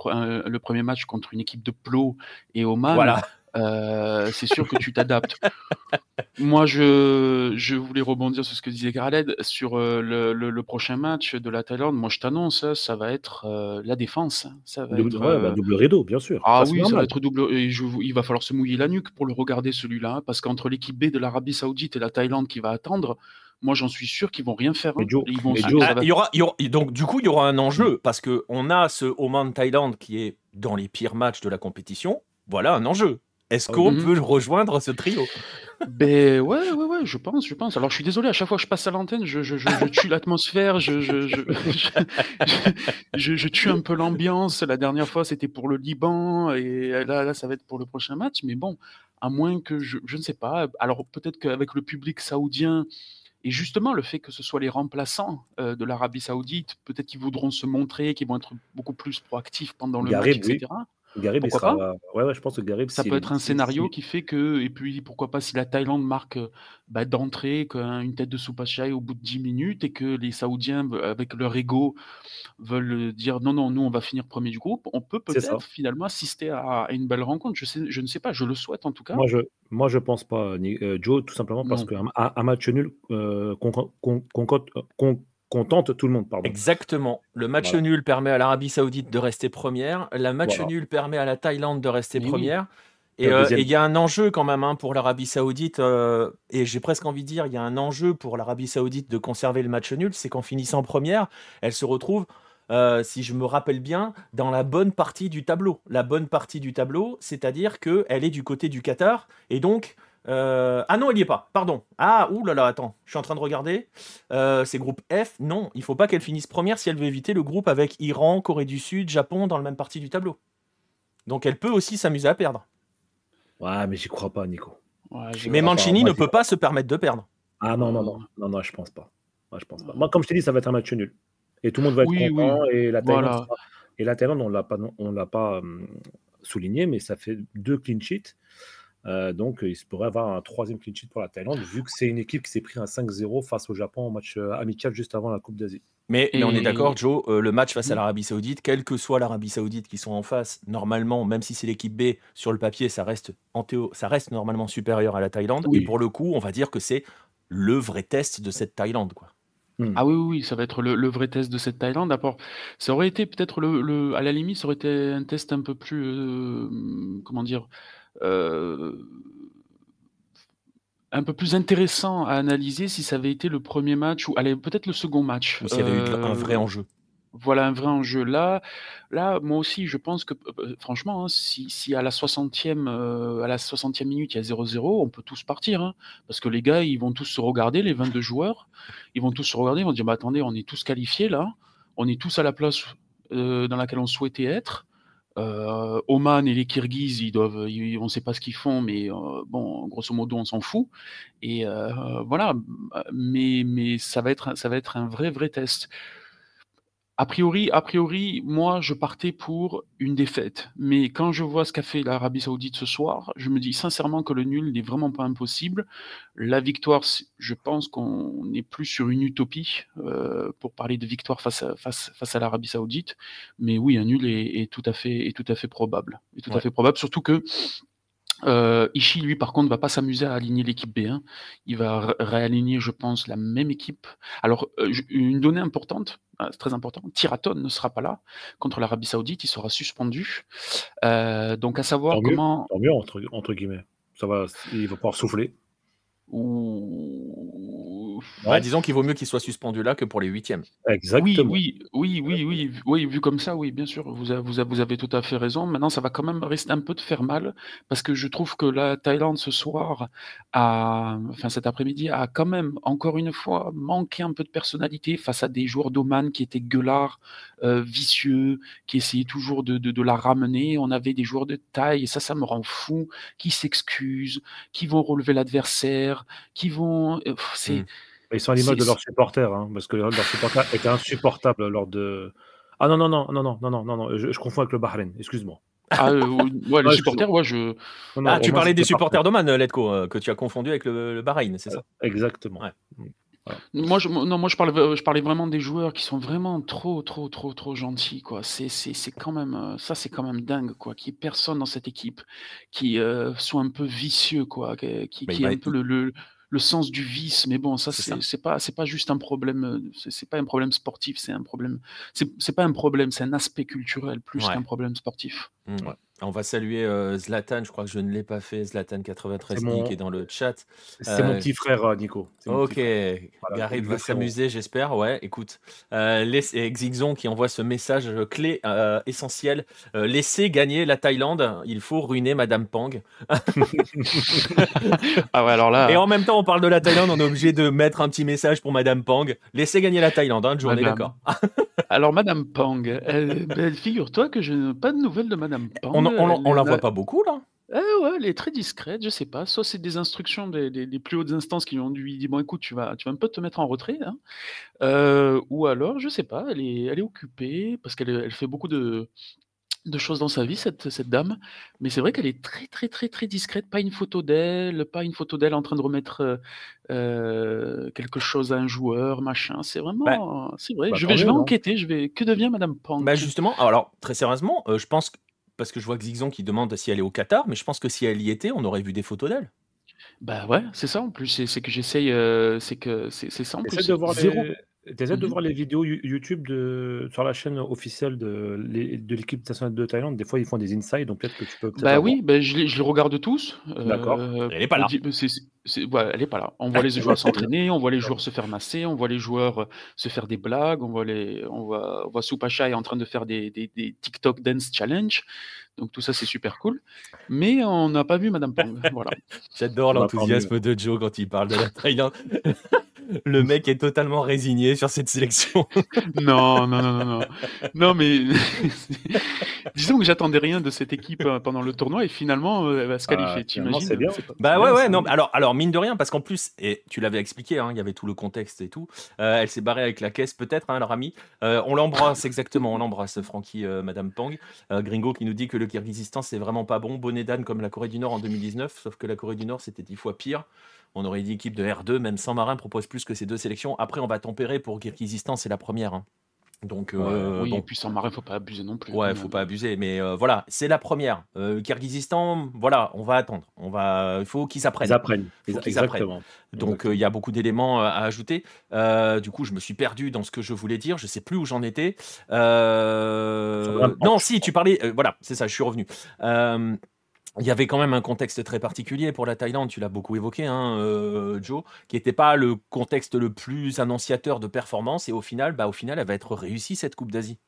le 1 match contre une équipe de Plo et Oman Voilà. Euh, c'est sûr que tu t'adaptes. Moi, je, je voulais rebondir sur ce que disait Khaled sur euh, le, le, prochain match de la Thaïlande. Moi, je t'annonce, hein, ça va être euh, la défense. Ça va double, être, bah, double rideau, bien sûr. Ah oui, ça va être double. Et il va falloir se mouiller la nuque pour le regarder celui-là, hein, parce qu'entre l'équipe B de l'Arabie Saoudite et la Thaïlande qui va attendre, moi j'en suis sûr qu'ils vont rien faire. Hein. ils vont, ah, il, y aura, donc du coup il y aura un enjeu parce que on a ce Oman Thaïlande qui est dans les pires matchs de la compétition. Voilà un enjeu. Est-ce qu'on mhm. peut rejoindre ce trio? Ben ouais, ouais, ouais, je pense, je pense. Alors je suis désolé, à chaque fois que je passe à l'antenne, je, je, je, tue l'atmosphère, je, je, tue un peu l'ambiance. La dernière fois, c'était pour le Liban, et là, là, ça va être pour le prochain match. Mais bon, à moins que je, je ne sais pas. Alors peut-être qu'avec le public saoudien, et justement, le fait que ce soit les remplaçants euh, de l'Arabie Saoudite, peut-être qu'ils voudront se montrer, qu'ils vont être beaucoup plus proactifs pendant le match, etc. Garib, Ouais, je pense que Garib, Ça peut être un scénario qui fait que, et puis pourquoi pas si la Thaïlande marque bah, d'entrée une tête de Soupachai au bout de 10 minutes et que les Saoudiens, avec leur ego, veulent dire non, non, nous on va finir premier du groupe, on peut peut-être finalement assister à, une belle rencontre. Je, sais, je ne sais pas, je le souhaite en tout cas. Moi, je, moi, je pense pas, euh, Joe, tout simplement parce qu'un un match nul euh, contente tout le monde. Pardon. Exactement. Le match nul permet à l'Arabie Saoudite de rester première. Le match nul permet à la Thaïlande de rester première. Euh, et il y a un enjeu quand même hein, pour l'Arabie Saoudite, euh, et j'ai presque envie de dire, il y a un enjeu pour l'Arabie Saoudite de conserver le match nul, c'est qu'en finissant première, elle se retrouve, euh, si je me rappelle bien, dans la bonne partie du tableau. La bonne partie du tableau, c'est-à-dire qu'elle est du côté du Qatar, et donc euh, ah non, il n'y est pas. Pardon. Ah, ouh là là, attends. Je suis en train de regarder. Euh, c'est groupe F. Non, il faut pas qu'elle finisse première si elle veut éviter le groupe avec Iran, Corée du Sud, Japon dans la même partie du tableau. Donc elle peut aussi s'amuser à perdre. Ouais, mais j'y crois pas, Nico. mais Mancini ne peut pas se permettre de perdre. Ah non, non, non. Non, non, je pense pas. Moi, je pense pas. Moi, comme je t'ai dit, ça va être un match nul. Et tout le monde va être content. Et la Thaïlande, et la Thaïlande on l'a pas, on l'a pas hum, souligné, mais ça fait deux clean sheets. Euh, donc, il se pourrait avoir un troisième clean sheet pour la Thaïlande, vu que c'est une équipe qui s'est pris un 5-0 face au Japon en match euh, amical juste avant la Coupe d'Asie. Mais, on est d'accord, Joe, euh, le match face à l'Arabie Saoudite, quelle que soit l'Arabie Saoudite qui sont en face, normalement, même si c'est l'équipe B, sur le papier, ça reste, en théo, ça reste normalement supérieur à la Thaïlande. Et pour le coup, on va dire que c'est le vrai test de cette Thaïlande. Quoi. Hmm. Ah oui, oui, ça va être le, vrai test de cette Thaïlande. D'abord, ça aurait été peut-être le, à la limite, ça aurait été un test un peu plus, comment dire, un peu plus intéressant à analyser si ça avait été le premier match ou allez, peut-être le second match. S'il y avait eu un vrai euh, enjeu. Voilà un vrai enjeu. Là, là, moi aussi, je pense que, euh, franchement, hein, si, si, à la 60e, euh, à la 60e minute, il y a 0-0, on peut tous partir. Hein, parce que les gars, ils vont tous se regarder, les 22 joueurs, ils vont tous se regarder, ils vont dire, bah, attendez, on est tous qualifiés là, on est tous à la place dans laquelle on souhaitait être. Euh, Oman et les Kirghizes, ils doivent, on ne sait pas ce qu'ils font, mais euh, bon, grosso modo, on s'en fout. Et euh, voilà, mais, mais ça va être, ça va être un vrai, vrai test. A priori, a priori, moi, je partais pour une défaite. Mais quand je vois ce qu'a fait l'Arabie Saoudite ce soir, je me dis sincèrement que le nul n'est vraiment pas impossible. La victoire, je pense qu'on n'est plus sur une utopie euh, pour parler de victoire face à, face, face à l'Arabie Saoudite. Mais oui, un nul est, tout à fait, est tout à fait probable. Est tout à fait probable, surtout que Euh, Ishii, lui, par contre, va pas s'amuser à aligner l'équipe B1. Il va réaligner, je pense, la même équipe. Alors, euh, une donnée importante, euh, très important, Tiraton ne sera pas là contre l'Arabie Saoudite, il sera suspendu. donc, à savoir comment. tant mieux, entre, entre, guillemets. Ça va, il va pouvoir souffler. Ou... Bah, disons qu'il vaut mieux qu'il soit suspendu là que pour les huitièmes. Exactement. Oui, oui, oui, oui, oui, vu comme ça, oui, bien sûr, vous, avez, vous, avez tout à fait raison. Maintenant, ça va quand même rester un peu de faire mal, parce que je trouve que la Thaïlande ce soir, a, enfin cet après-midi, a quand même, encore une fois, manqué un peu de personnalité face à des joueurs d'Oman qui étaient gueulards, euh, vicieux, qui essayaient toujours de, de, de, la ramener. On avait des joueurs de taille, et ça, ça me rend fou, qui s'excusent, qui vont relever l'adversaire qui vont. Euh, c'est, mmh. Ils sont à l'image de leurs supporters, hein, parce que leurs supporters étaient insupportables lors de. Ah non, non, non, non, non, non, non, non, non je, confonds avec le Bahreïn, excuse-moi. Ah, euh, ouais, les supporters, ouais, je. ah, tu parlais des supporters d'Oman, Letko, euh, que tu as confondu avec le, le Bahreïn, c'est ça? Exactement. Ouais. Mmh. Moi, je, non, moi je, parlais, je parlais vraiment des joueurs qui sont vraiment trop, trop, trop, trop gentils. Quoi. C'est, c'est, c'est quand même, ça, c'est quand même dingue. Quoi. Qu'il n'y ait personne dans cette équipe qui soit un peu vicieux, quoi. Qui, ait un peu le, le, le sens du vice. Mais bon, ça, c'est, c'est pas, c'est pas juste un problème. C'est, pas un problème sportif. C'est un problème. C'est, c'est pas un problème. C'est un aspect culturel plus qu'un problème sportif. Mmh. On va saluer euh, Zlatan, je crois que je ne l'ai pas fait, Zlatan93 qui est dans le chat. C'est mon euh, petit frère, euh, Nico. Ok, Gary va s'amuser, j'espère. Ouais, écoute. et Xixon qui envoie ce message clé essentiel. laissez gagner la Thaïlande, il faut ruiner Madame Pang. ah ouais, alors là. Et en même temps, on parle de la Thaïlande, on est obligé de mettre un petit message pour Madame Pang. Laissez gagner la Thaïlande, hein, journée, d'accord. alors, Madame Pang, ben, figure-toi que je n'ai pas de nouvelles de Madame Pang on, la voit pas beaucoup là. Eh ouais, elle est très discrète, je sais pas. Soit c'est des instructions des, plus hautes instances qui lui ont dit bon écoute, tu vas, tu vas un peu te mettre en retrait, hein. euh, ou alors je sais pas, elle est, elle est occupée parce qu'elle elle fait beaucoup de, de choses dans sa vie cette, cette dame, mais c'est vrai qu'elle est très très très très discrète. Pas une photo d'elle, pas une photo d'elle en train de remettre euh, euh, quelque chose à un joueur, machin. C'est vraiment, bah, c'est vrai. Bah, je vais, je vais enquêter. Je vais. Que devient Madame Pang Bah justement, alors très sérieusement, je pense que parce que je vois Xixon qui demande si elle est au Qatar, mais je pense que si elle y était, on aurait vu des photos d'elle. Bah ouais, c'est ça en plus, c'est que j'essaye, euh, c'est que c'est ça en plus. de voir zéro. T'essaies de mmh voir les vidéos YouTube de, sur la chaîne officielle de, de l'équipe nationale de Thaïlande? Des fois, ils font des insights, donc peut-être que tu peux. bah oui, bah je, les, je, les, regarde tous. D'accord. Euh, elle n'est pas là. elle n'est pas là. On voit les joueurs s'entraîner, on voit les joueurs se faire masser, on voit les joueurs euh, se faire des blagues, on voit les, on voit, on voit Soupacha est en train de faire des, des, des TikTok dance challenge. Donc tout ça, c'est super cool. Mais on n'a pas vu Madame Pang. voilà. J'adore l'enthousiasme de Joe quand il parle de la Thaïlande. le mec est totalement résigné sur cette sélection. non, non, non, non, non. Non, mais disons que j'attendais rien de cette équipe euh, pendant le tournoi et finalement, euh, elle va se qualifier. tu imagines bien. Bah ouais, ouais. Non, alors, alors mine de rien, parce qu'en plus, et tu l'avais expliqué, hein, il y avait tout le contexte et tout. Euh, elle s'est barrée avec la caisse, peut-être, hein, leur ami. on l'embrasse exactement, on l'embrasse, Francky, Madame Pang. Gringo qui nous dit que le Kyrgyzstan c'est vraiment pas bon, bonnet d'âne comme la Corée du Nord en 2019, sauf que la Corée du Nord c'était dix fois pire on aurait dit équipe de R2, même sans marin propose plus que ces deux sélections. Après, on va tempérer pour Kirghizistan, c'est la première. Hein. Donc, euh, oui, et puis sans marin, faut pas abuser non plus. Ouais, faut pas abuser, mais euh, voilà, c'est la première. Euh, Kirghizistan, voilà, on va attendre. On va, il faut qu'ils apprennent. Ils apprennent. Exactement. Donc il y a beaucoup d'éléments à ajouter. du coup, je me suis perdu dans ce que je voulais dire. Je sais plus où j'en étais. Non, si tu parlais. voilà, c'est ça. Je suis revenu. Il y avait quand même un contexte très particulier pour la Thaïlande, tu l'as beaucoup évoqué, hein, euh, Joe, qui n'était pas le contexte le plus annonciateur de performance. Et au final, bah, au final, elle va être réussie cette Coupe d'Asie.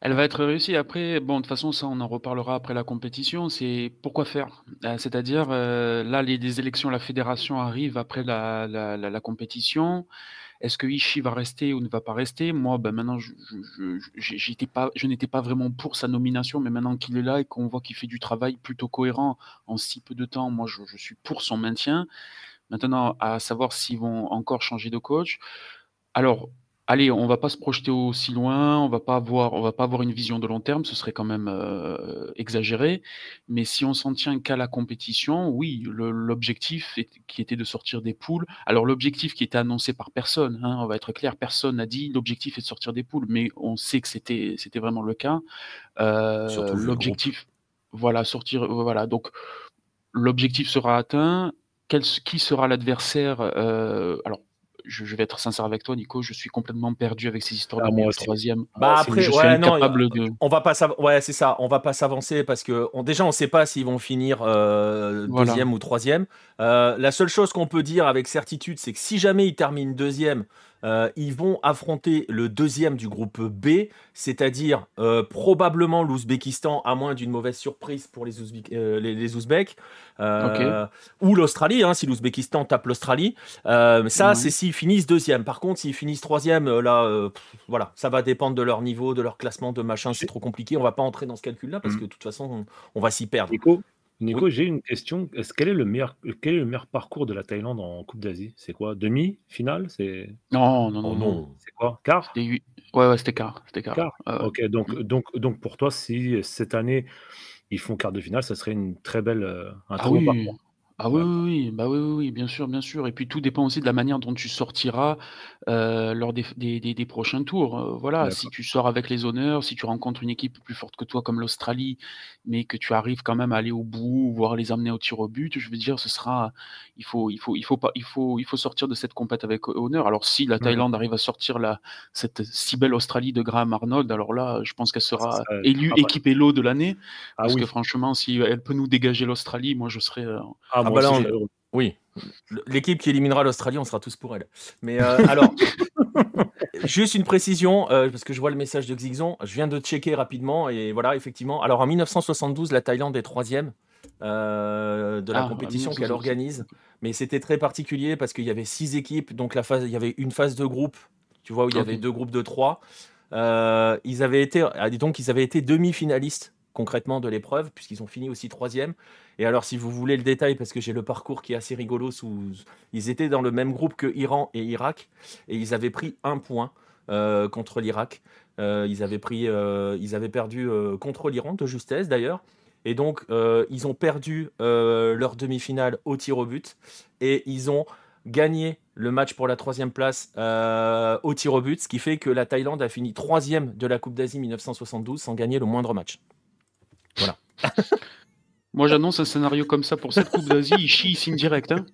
Elle va être réussie. Après, bon, de toute façon, ça, on en reparlera après la compétition. C'est pourquoi faire? Euh, C'est-à-dire, euh, là, les, les, élections, la fédération arrive après la, compétition. Est-ce que Ishii va rester ou ne va pas rester? Moi, ben maintenant, je, n'étais pas vraiment pour sa nomination, mais maintenant qu'il est là et qu'on voit qu'il fait du travail plutôt cohérent en si peu de temps, moi, je, je suis pour son maintien. Maintenant, à savoir s'ils vont encore changer de coach. Alors, Allez, on va pas se projeter aussi loin, on va pas avoir on va pas avoir une vision de long terme, ce serait quand même, euh, exagéré. Mais si on s'en tient qu'à la compétition, oui, l'objectif qui était de sortir des poules alors l'objectif qui était annoncé par personne, hein, on va être clair, personne n'a dit: «L'objectif est de sortir des poules», mais on sait que c'était c'était vraiment le cas. Euh, l'objectif voilà, sortir voilà, donc l'objectif sera atteint. Quel, qui sera l'adversaire Alors, je, vais être sincère avec toi, Nico, je suis complètement perdu avec ces histoires ah, de troisième. Bah après, je ouais, non, on va pas ouais, c'est ça, on va pas s'avancer parce que on, déjà on sait pas s'ils vont finir euh, deuxième ou troisième. Euh, la seule chose qu'on peut dire avec certitude, c'est que si jamais ils terminent deuxième, euh, ils vont affronter le deuxième du groupe B, c'est-à-dire euh, probablement l'Ouzbékistan, à moins d'une mauvaise surprise pour les, euh, les, Ouzbeks, ou l'Australie, hein, si l'Ouzbékistan tape l'Australie. ça, c'est s'ils finissent deuxième. Par contre, s'ils finissent troisième, là, voilà, ça va dépendre de leur niveau, de leur classement, de machin. C'est trop compliqué. On va pas entrer dans ce calcul-là parce mm. que de toute façon, on, va s'y perdre. Nico, j'ai une question. Est-ce quel est le meilleur quel est le meilleur parcours de la Thaïlande en Coupe d'Asie? C'est quoi? Demi? Finale? C'est Non, non, non, oh non. c'est quoi? Quart? Ouais, ouais, c'était quart, c'était quart. Quart? OK, donc mm. donc donc pour toi, si cette année, ils font quart de finale, ça serait une très belle, euh, un Ah très beau parcours? Ah oui, oui, oui, bah oui, oui, oui, bien sûr, bien sûr. Et puis tout dépend aussi de la manière dont tu sortiras euh, lors des, des, des- prochains tours. Euh, voilà, si tu sors avec les honneurs, si tu rencontres une équipe plus forte que toi comme l'Australie, mais que tu arrives quand même à aller au bout, voire les amener au tir au but, je veux dire, ce sera, il faut, il faut, il faut pas, il faut, il faut sortir de cette compète avec honneur. Alors si la Thaïlande arrive à sortir la, cette si belle Australie de Graham Arnold, alors là, je pense qu'elle sera élue équipe Elo de l'année, Ah parce que franchement, si elle peut nous dégager l'Australie, moi je serais, euh, Ah, ah bah oui, l'équipe qui éliminera l'Australie, on sera tous pour elle. Mais euh, alors, juste une précision, euh, parce que je vois le message de Xixon, je viens de checker rapidement, et voilà, effectivement. Alors en 1972, la Thaïlande est troisième euh, de la ah, compétition qu'elle organise, mais c'était très particulier parce qu'il y avait six équipes, donc la phase, il y avait une phase de groupe, tu vois, où il y avait deux groupes de trois. ils avaient été, ah, donc ils avaient été demi-finalistes concrètement de l'épreuve, puisqu'ils ont fini aussi troisième. Et alors, si vous voulez le détail, parce que j'ai le parcours qui est assez rigolo, ils étaient dans le même groupe que Iran et Irak, et ils avaient pris un point euh, contre l'Irak. Euh, ils, avaient euh, ils avaient perdu contre l'Iran, de justesse d'ailleurs. Et donc, ils ont perdu leur demi-finale au tir au but, et ils ont gagné le match pour la troisième place au tir au but, ce qui fait que la Thaïlande a fini troisième de la Coupe d'Asie 1972 sans gagner le moindre match. Voilà. Moi, j'annonce un scénario comme ça pour cette Coupe d'Asie. Ishii signe direct. Hein.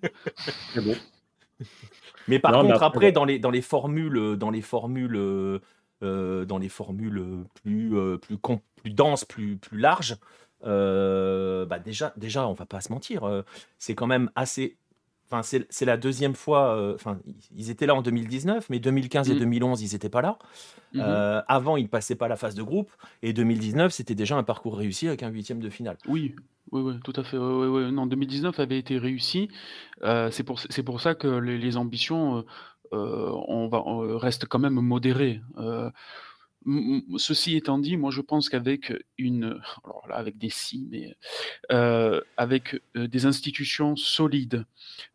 C'est bon. Mais par contre, après, dans les, dans les formules, dans les formules, euh, dans les formules plus, euh, plus, plus denses, plus, plus larges, euh, bah déjà, déjà, on va pas se mentir, c'est quand même assez c'est la deuxième fois. Euh, enfin, ils étaient là en 2019, mais 2015 et 2011, mmh. ils n'étaient pas là. Mmh euh, avant, ils passaient pas la phase de groupe, et 2019, c'était déjà un parcours réussi avec un huitième de finale. Oui, oui, oui, tout à fait. Non, 2019 avait été réussi. Euh, c'est pour, pour ça que les, ambitions on va, restent quand même modérées. Ceci étant dit, moi je pense qu'avec une, avec des si, mais euh, avec euh, des institutions solides,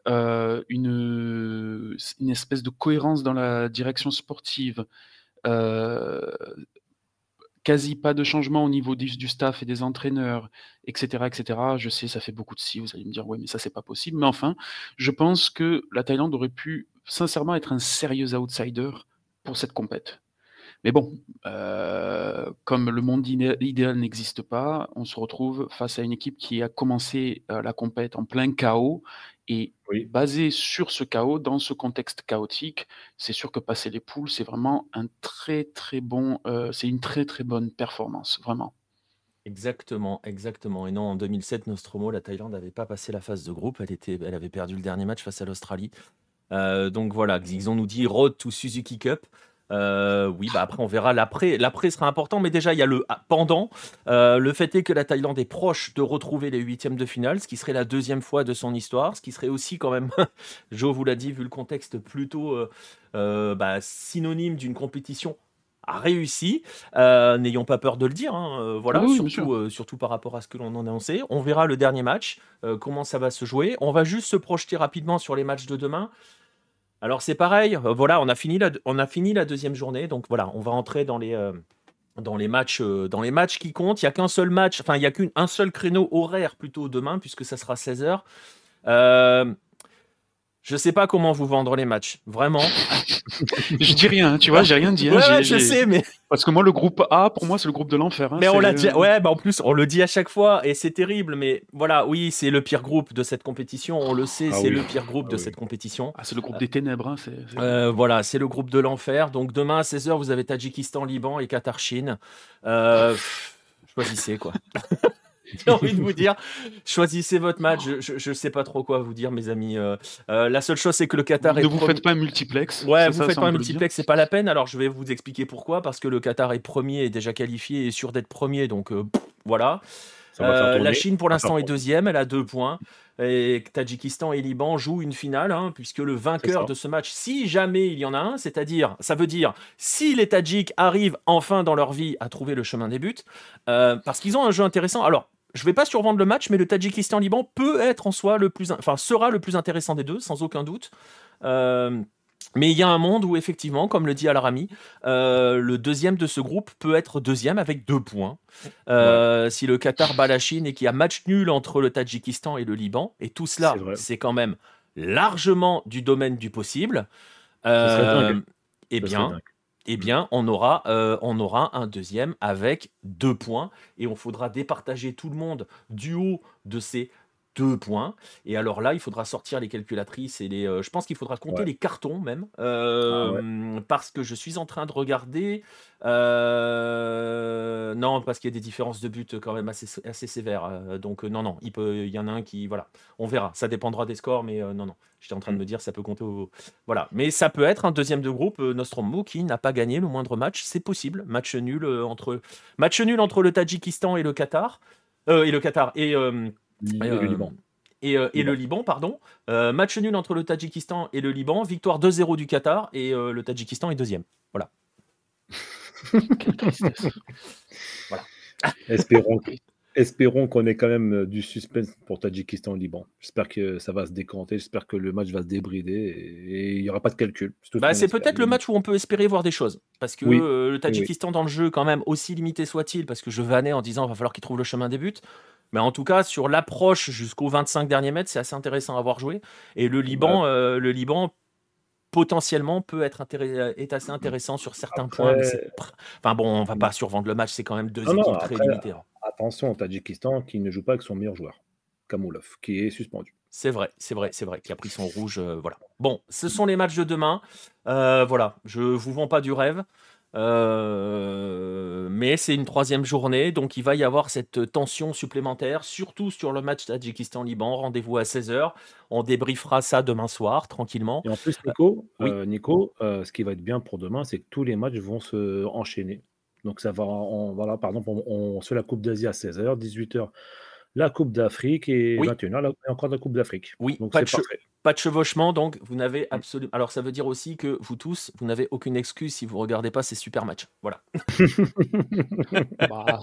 euh, une, espèce de cohérence dans la direction sportive, quasi pas de changement au niveau du, du, staff et des entraîneurs, etc., etc. Je sais, ça fait beaucoup de si. Vous allez me dire, ouais, mais ça c'est pas possible. Mais enfin, je pense que la Thaïlande aurait pu sincèrement être un sérieux outsider pour cette compète. Mais bon, euh, comme le monde idéal n'existe pas, on se retrouve face à une équipe qui a commencé euh, la compète en plein chaos et basé sur ce chaos, dans ce contexte chaotique, c'est sûr que passer les poules, c'est vraiment un très très bon, euh, c'est une très très bonne performance, vraiment. Exactement, exactement. Et non, en 2007, Nostromo, la Thaïlande n'avait pas passé la phase de groupe. Elle, était, elle avait perdu le dernier match face à l'Australie. donc voilà, ils ont nous dit Road to Suzuki Cup. Euh, oui, bah après on verra l'après. L'après sera important, mais déjà il y a le pendant. Euh, le fait est que la Thaïlande est proche de retrouver les huitièmes de finale, ce qui serait la deuxième fois de son histoire, ce qui serait aussi quand même, Joe vous l'a dit, vu le contexte plutôt euh, bah, synonyme d'une compétition réussie. N'ayons pas peur de le dire, hein, voilà, ah surtout, surtout, par rapport à ce que l'on en a annoncé. On verra le dernier match, comment ça va se jouer. On va juste se projeter rapidement sur les matchs de demain. Alors c'est pareil, euh, voilà, on a, fini la, deuxième journée, donc voilà, on va entrer dans les, euh, dans les, matchs, euh, dans les matchs qui comptent. Il n'y a qu'un seul match, enfin il n'y a qu'un seul créneau horaire plutôt demain, puisque ça sera 16h. Je sais pas comment vous vendre les matchs, vraiment. je dis rien, hein, tu vois, j'ai rien dit. Hein, ouais, je sais, mais parce que moi, le groupe A, pour moi, c'est le groupe de l'enfer. Hein, mais on l'a dit, ouais, bah en plus, on le dit à chaque fois et c'est terrible. Mais voilà, oui, c'est le pire groupe de cette compétition. On le sait, ah c'est le pire groupe de ah cette compétition. Ah, c'est le groupe des ténèbres. Euh, voilà, c'est le groupe de l'enfer. Donc demain à 16h, vous avez Tadjikistan, Liban et Qatar, Chine. Euh, choisissez quoi. J'ai envie de vous dire, choisissez votre match. Je ne sais pas trop quoi vous dire, mes amis. Euh, euh, la seule chose, c'est que le Qatar ne vous faites pas un multiplex. Ouais, vous ne faites pas un multiplex, c'est pas la peine. Alors, je vais vous expliquer pourquoi. Parce que le Qatar est premier, est déjà qualifié, et sûr d'être premier. Donc, euh, voilà. la Chine, pour l'instant, est deuxième. Elle a deux points. Et Tadjikistan et Liban jouent une finale, hein, puisque le vainqueur de ce match, si jamais il y en a un, c'est-à-dire, ça veut dire, si les Tadjiks arrivent enfin dans leur vie à trouver le chemin des buts, parce qu'ils ont un jeu intéressant. Alors, je vais pas survendre le match, mais le Tadjikistan-Liban peut être en soi le plus, enfin sera le plus intéressant des deux, sans aucun doute. Euh, mais il y a un monde où effectivement, comme le dit Alarami, euh, le deuxième de ce groupe peut être deuxième avec deux points. Euh, si le Qatar bat la Chine et qu'il y a match nul entre le Tadjikistan et le Liban, et tout cela, c'est quand même largement du domaine du possible. eh bien, eh bien, on aura, euh, on aura un deuxième avec deux points. Et on faudra départager tout le monde du haut de ces deux points. Et alors là, il faudra sortir les calculatrices et les. Euh, je pense qu'il faudra compter les cartons même, ah euh, parce que je suis en train de regarder. Euh, non, parce qu'il y a des différences de but quand même assez, assez sévères. donc non, non, il peut, il y en a un qui, voilà, on verra. Ça dépendra des scores, mais non, non. J'étais en train de mm. me dire, ça peut compter au, voilà. Mais ça peut être un deuxième de groupe, Nostromo, qui n'a pas gagné le moindre match. C'est possible. Match nul entre, match nul entre le Tadjikistan et le Qatar, et le Qatar et et le Liban. Et, euh, le Liban, pardon. Euh, match nul entre le Tadjikistan et le Liban. Victoire 2-0 du Qatar et euh, le Tadjikistan est deuxième. Voilà. voilà. Espérons, espérons qu'on ait quand même du suspense pour Tadjikistan-Liban. J'espère que ça va se décanter. J'espère que le match va se débrider et il n'y aura pas de calcul. Bah, c'est peut-être le match où on peut espérer voir des choses. Parce que le Tadjikistan dans le jeu, quand même, aussi limité soit-il, parce que je vannais en disant qu'il va falloir qu'il trouve le chemin des buts. Mais en tout cas, sur l'approche jusqu'aux 25 derniers mètres, c'est assez intéressant à avoir joué. Et le Liban, euh, le Liban potentiellement peut être est assez intéressant sur certains points. Enfin bon, on va pas survendre le match, c'est quand même deux équipes très limitées. Hein. Attention au Tadjikistan qui ne joue pas avec son meilleur joueur, Kamolov, qui est suspendu. C'est vrai, c'est vrai, c'est vrai, qui a pris son rouge. Euh, voilà. Bon, ce sont les matchs de demain. Euh, voilà, je vous vends pas du rêve. Euh, mais c'est une troisième journée, donc il va y avoir cette tension supplémentaire, surtout sur le match Tadjikistan-Liban. Rendez-vous à 16h. On débriefera ça demain soir, tranquillement. Et en plus, Nico, euh, Nico ce qui va être bien pour demain, c'est que tous les matchs vont se enchaîner. Donc ça va, on, voilà, par exemple, on, on se fait la Coupe d'Asie à 16h, 18h la Coupe d'Afrique et 21h, encore la Coupe d'Afrique. Oui, donc pas, de pas de chevauchement, donc vous n'avez absolument. Alors ça veut dire aussi que vous tous, vous n'avez aucune excuse si vous regardez pas ces super matchs. Voilà. Bah,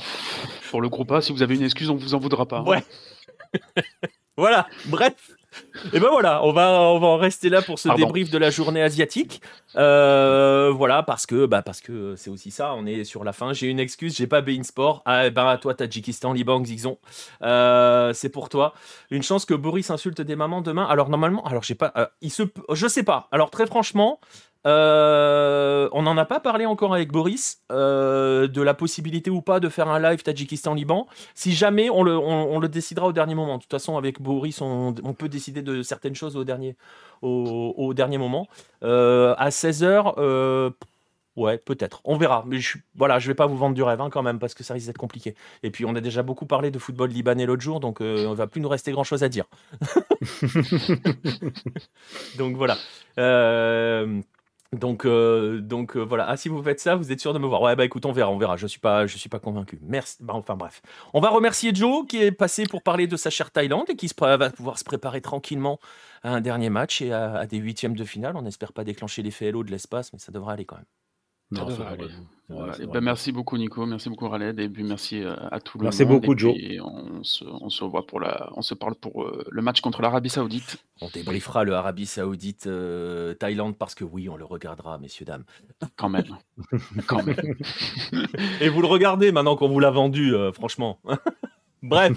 pour le groupe A, si vous avez une excuse, on vous en voudra pas. Hein. Ouais. voilà. Bref. Et ben voilà, on va, on va en rester là pour ce débrief de la journée asiatique. Euh, voilà, parce que bah parce que c'est aussi ça, on est sur la fin. J'ai une excuse, j'ai pas Bein Sport. Ah ben à toi, Tadjikistan, Liban, Xixon. Euh, c'est pour toi. Une chance que Boris insulte des mamans demain. Alors normalement, alors j'ai pas, euh, il se, je sais pas. Alors très franchement, euh, on n'en a pas parlé encore avec Boris euh, de la possibilité ou pas de faire un live Tadjikistan-Liban. Si jamais, on le, décidera au dernier moment. De toute façon, avec Boris, on, peut décider de certaines choses au dernier, au, dernier moment. Euh, à 16h, ouais, peut-être. On verra. Mais je, voilà, je vais pas vous vendre du rêve hein, quand même parce que ça risque d'être compliqué. Et puis, on a déjà beaucoup parlé de football libanais l'autre jour, donc on va plus nous rester grand-chose à dire. donc voilà. Donc, euh, euh, voilà. Ah, si vous faites ça, vous êtes sûr de me voir. Ouais, bah écoute, on verra, on verra. Je suis pas, je suis pas convaincu. Merci. Bah, enfin bref, on va remercier Joe qui est passé pour parler de sa chère Thaïlande et qui va pouvoir se préparer tranquillement à un dernier match et à, à des huitièmes de finale. On n'espère pas déclencher l'effet Hello de l'espace, mais ça devrait aller quand même. Ben, merci beaucoup Nico, merci beaucoup Raled et puis merci euh, à tout le monde. Merci beaucoup Joe. on se, on se revoit pour la, on se parle pour euh, le match contre l'Arabie Saoudite. On débriefera le Arabie Saoudite euh, Thaïlande parce que oui, on le regardera, messieurs dames. Quand même, quand même. Et vous le regardez maintenant qu'on vous l'a vendu, franchement. Bref,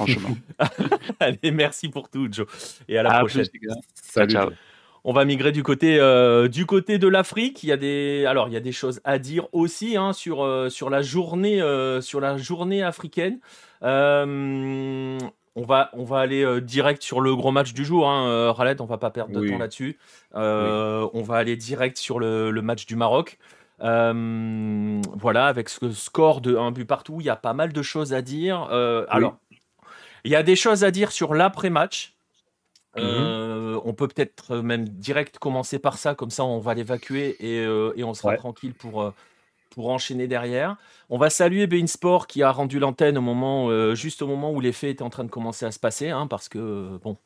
allez, merci pour tout, Joe, et à la prochaine. Salut. ciao. On va migrer du côté, euh, du côté de l'Afrique. Il y a des, alors il y a des choses à dire aussi hein, sur, euh, sur la journée, euh, sur la journée africaine. on va, on va aller direct sur le gros match du jour. Hein, Raled, on va pas perdre de temps là-dessus. On va aller direct sur le, le match du Maroc. voilà, avec ce score de un but partout, il y a pas mal de choses à dire. Alors, il y a des choses à dire sur l'après-match. Mmh euh, on peut peut-être même direct commencer par ça, comme ça on va l'évacuer et, euh, on sera tranquille pour, euh, pour enchaîner derrière. On va saluer Bein Sport qui a rendu l'antenne au moment, juste au moment où les faits étaient en train de commencer à se passer, hein, parce que bon,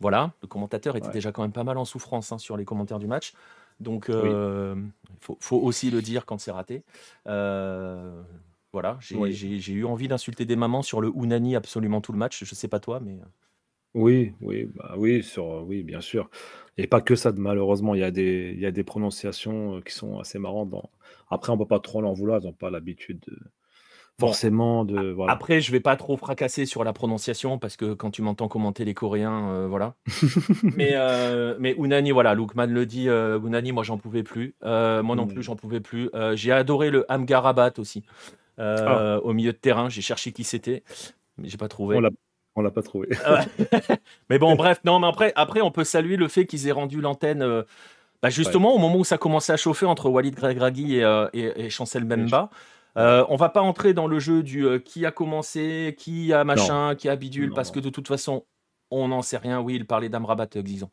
voilà, le commentateur était déjà quand même pas mal en souffrance hein, sur les commentaires du match. Donc, il faut, aussi le dire quand c'est raté. voilà, j'ai eu envie d'insulter des mamans sur le Unani absolument tout le match. Je sais pas toi, mais. Oui, oui, bah, oui, sur, oui, bien sûr. Et pas que ça, malheureusement, il y a des, il y a des prononciations qui sont assez marrantes. Après, on peut pas trop l'en vouloir, ils n'ont pas l'habitude de, forcément de. Voilà. Après, je vais pas trop fracasser sur la prononciation parce que quand tu m'entends commenter les Coréens, voilà. mais, mais Unani, voilà, Lukman le dit, Unani, moi j'en pouvais plus. moi non plus, mmh. j'en pouvais plus. j'ai adoré le Amgarabat aussi. Ah. Au milieu de terrain, j'ai cherché qui c'était, mais j'ai pas trouvé. On l'a pas trouvé. Ah mais bon, bref, non, mais après, après, on peut saluer le fait qu'ils aient rendu l'antenne. Euh, bah, justement, au moment où ça commençait à chauffer entre Walid Gregragui et, euh, et, Chancel Memba. Euh, on va pas entrer dans le jeu du euh, qui a commencé, qui a machin, qui a bidule, parce que de toute façon, on n'en sait rien. Oui, il parlait d'Amrabat, disons.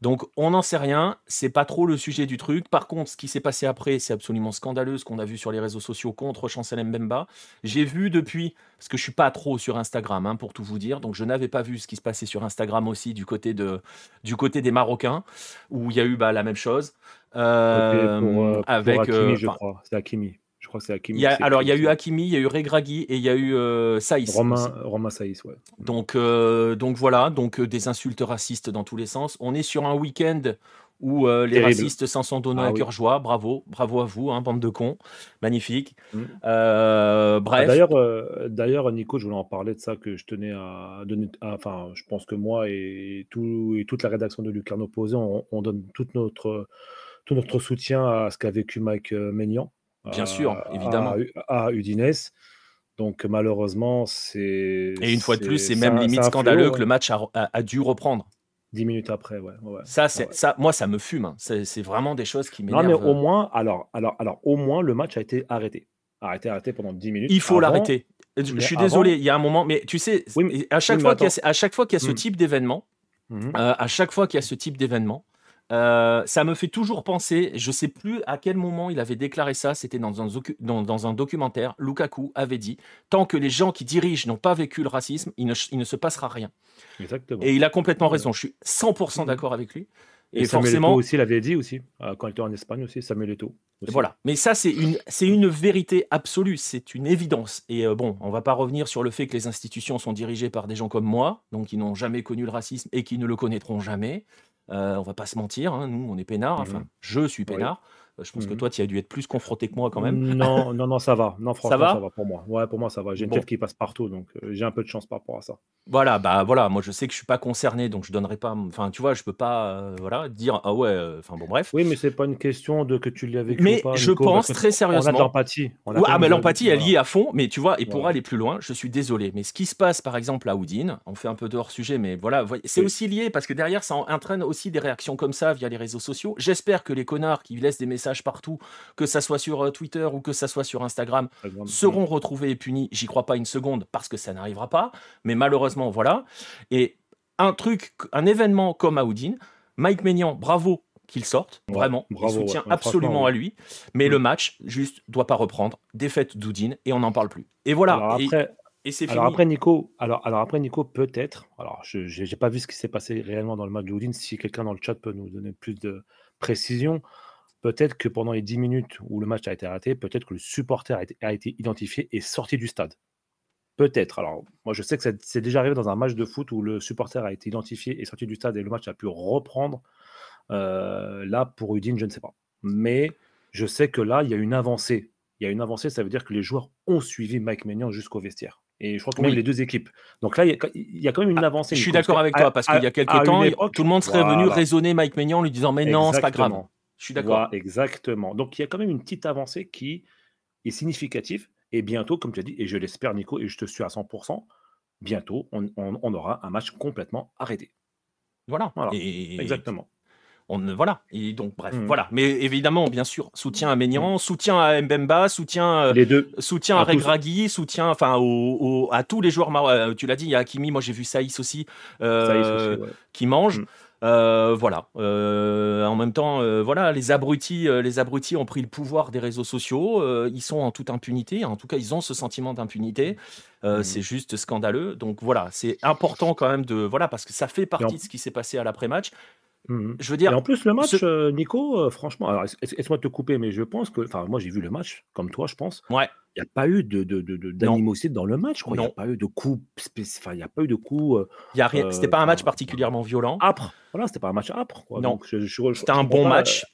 Donc on n'en sait rien, c'est pas trop le sujet du truc. Par contre, ce qui s'est passé après, c'est absolument scandaleux ce qu'on a vu sur les réseaux sociaux contre Chancel Mbemba. J'ai vu depuis, parce que je suis pas trop sur Instagram, hein, pour tout vous dire, donc je n'avais pas vu ce qui se passait sur Instagram aussi du côté, de, du côté des Marocains, où il y a eu bah, la même chose. Euh, pour, avec, Hakimi, je crois. C'est Hakimi. Je crois que c'est Hakimi. alors, il y a eu Hakimi, il y a eu Regragui et il y a eu euh, Saïs. Romain, Romain Saïs, ouais. Donc, euh, donc voilà, donc euh, des insultes racistes dans tous les sens. On est sur un week-end où euh, les racistes s'en sont donnés ah à cœur joie. Bravo, bravo à vous, hein, bande de cons. Magnifique. Mm. Ah, bref. d'ailleurs, d'ailleurs, Nico, je voulais en parler de ça que je tenais à donner. enfin, je pense que moi et, tout, et toute la rédaction de Lucarno Posé, on, on, donne toute notre, tout notre soutien à ce qu'a vécu Mike Maignan. Bien sûr, évidemment. À, Udinese. Donc malheureusement, c'est. Et une fois de plus, c'est même limite scandaleux que le match a, dû reprendre. Dix minutes après, ouais. Ça, c'est ça. Moi, ça me fume. Hein. C'est vraiment des choses qui m'énervent. Non, mais au moins, alors, alors, alors, au moins, le match a été arrêté. Arrêté, arrêté pendant 10 minutes. Il faut l'arrêter. Je suis désolé, il y a un moment, mais tu sais, à, chaque fois qu'il y a, à chaque fois qu'il y a ce mmh. type d'événement, mmh. euh, à chaque fois qu'il y a ce type d'événement, euh, ça me fait toujours penser, je sais plus à quel moment il avait déclaré ça, c'était dans un, dans, un documentaire, Lukaku avait dit, tant que les gens qui dirigent n'ont pas vécu le racisme, il ne, il ne se passera rien. Exactement. Et il a complètement raison, je suis 100% mmh. d'accord avec lui. Et, Samuel forcément aussi l'avait dit aussi, euh, quand il était en Espagne aussi, Samuel Eto'o. Voilà, mais ça c'est une, c'est une vérité absolue, c'est une évidence. Et euh, bon, on va pas revenir sur le fait que les institutions sont dirigées par des gens comme moi, donc qui n'ont jamais connu le racisme et qui ne le connaîtront jamais. Euh, on va pas se mentir, hein, nous, on est peinard. Enfin, mmh je suis peinard. Je pense que mmh toi, tu as dû être plus confronté que moi quand même. Non, non, non, ça va. Non, franchement, ça va, ça va pour moi. Ouais, pour moi, ça va. J'ai une tête qui passe partout, donc euh, j'ai un peu de chance par rapport à ça. Voilà, bah voilà. Moi, je sais que je suis pas concerné, donc je donnerai pas. Enfin, tu vois, je peux pas, euh, voilà, dire ah ouais. Enfin bon, bref. Oui, mais c'est pas une question de que tu l'as vécu Mais ou pas, je pense très sérieusement. On a de l'empathie. ah, mais l'empathie, elle y est à fond. Mais tu vois, et pour aller plus loin, je suis désolé. Mais ce qui se passe, par exemple, à Houdin, on fait un peu de hors sujet, mais voilà, c'est aussi lié parce que derrière, ça entraîne aussi des réactions comme ça via les réseaux sociaux. J'espère que les connards qui laissent des messages partout que ça soit sur euh, Twitter ou que ça soit sur Instagram, seront retrouvés et punis. J'y crois pas une seconde parce que ça n'arrivera pas. Mais malheureusement, voilà. Et un truc, un événement comme Aoudine, Mike Maignan, bravo qu'il sorte, vraiment. Bravo, je soutient absolument à lui. Mais le match, juste, doit pas reprendre. Défaite d'Oudine et on n'en parle plus. Et voilà. Alors après, et, c'est alors après Nico, alors, alors après Nico, peut-être. Alors je n'ai pas vu ce qui s'est passé réellement dans le match d'Oudine. Si quelqu'un dans le chat peut nous donner plus de précision. Peut-être que pendant les 10 minutes où le match a été arrêté, peut-être que le supporter a été, identifié et sorti du stade. Peut-être. Alors, moi, je sais que c'est déjà arrivé dans un match de foot où le supporter a été identifié et sorti du stade et le match a pu reprendre. Euh, là, pour Udine, je ne sais pas. Mais je sais que là, il y a une avancée. Il y a une avancée, ça veut dire que les joueurs ont suivi Mike Maignan jusqu'au vestiaire. Et je crois que même les deux équipes. Donc là, il y, a quand même une ah, avancée. Je suis d'accord avec toi, parce qu'il y a quelques temps, tout le monde serait venu raisonner Mike Maignan en lui disant Mais non, c'est pas grave. Je suis d'accord. exactement. Donc il y a quand même une petite avancée qui est significative. Et bientôt, comme tu as dit, et je l'espère, Nico, et je te suis à 100%, bientôt, on, aura un match complètement arrêté. Voilà. voilà. Exactement. On, voilà. Et donc, bref, mmh. voilà. Mais évidemment, bien sûr, soutien à Ménian, mmh. soutien à Mbemba, soutien, euh, Les deux. soutien à, Regragui, soutien enfin, à tous les joueurs marocains. Tu l'as dit, il y a Hakimi, moi j'ai vu Saïs aussi, euh, qui mange. Mmh. Euh, voilà. Euh, en même temps, euh, voilà, les abrutis, les abrutis ont pris le pouvoir des réseaux sociaux. ils sont en toute impunité. En tout cas, ils ont ce sentiment d'impunité. Mmh. C'est juste scandaleux. Donc voilà, c'est important quand même de voilà parce que ça fait partie de ce qui s'est passé à l'après-match. Mmh je veux dire. Et en plus, le match, euh, Nico, euh, franchement, alors laisse-moi te couper, mais je pense que, enfin, moi j'ai vu le match, comme toi, je pense. Ouais. Il n'y a pas eu de, de, de- d'animosité dans le match, quoi. Il n'y a pas eu de coups, enfin, il n'y a pas eu de coups euh, Il y a rien. C'était pas un match particulièrement violent. âpres. Voilà, c'était pas un match âpre, quoi. Non. C'était un bon match.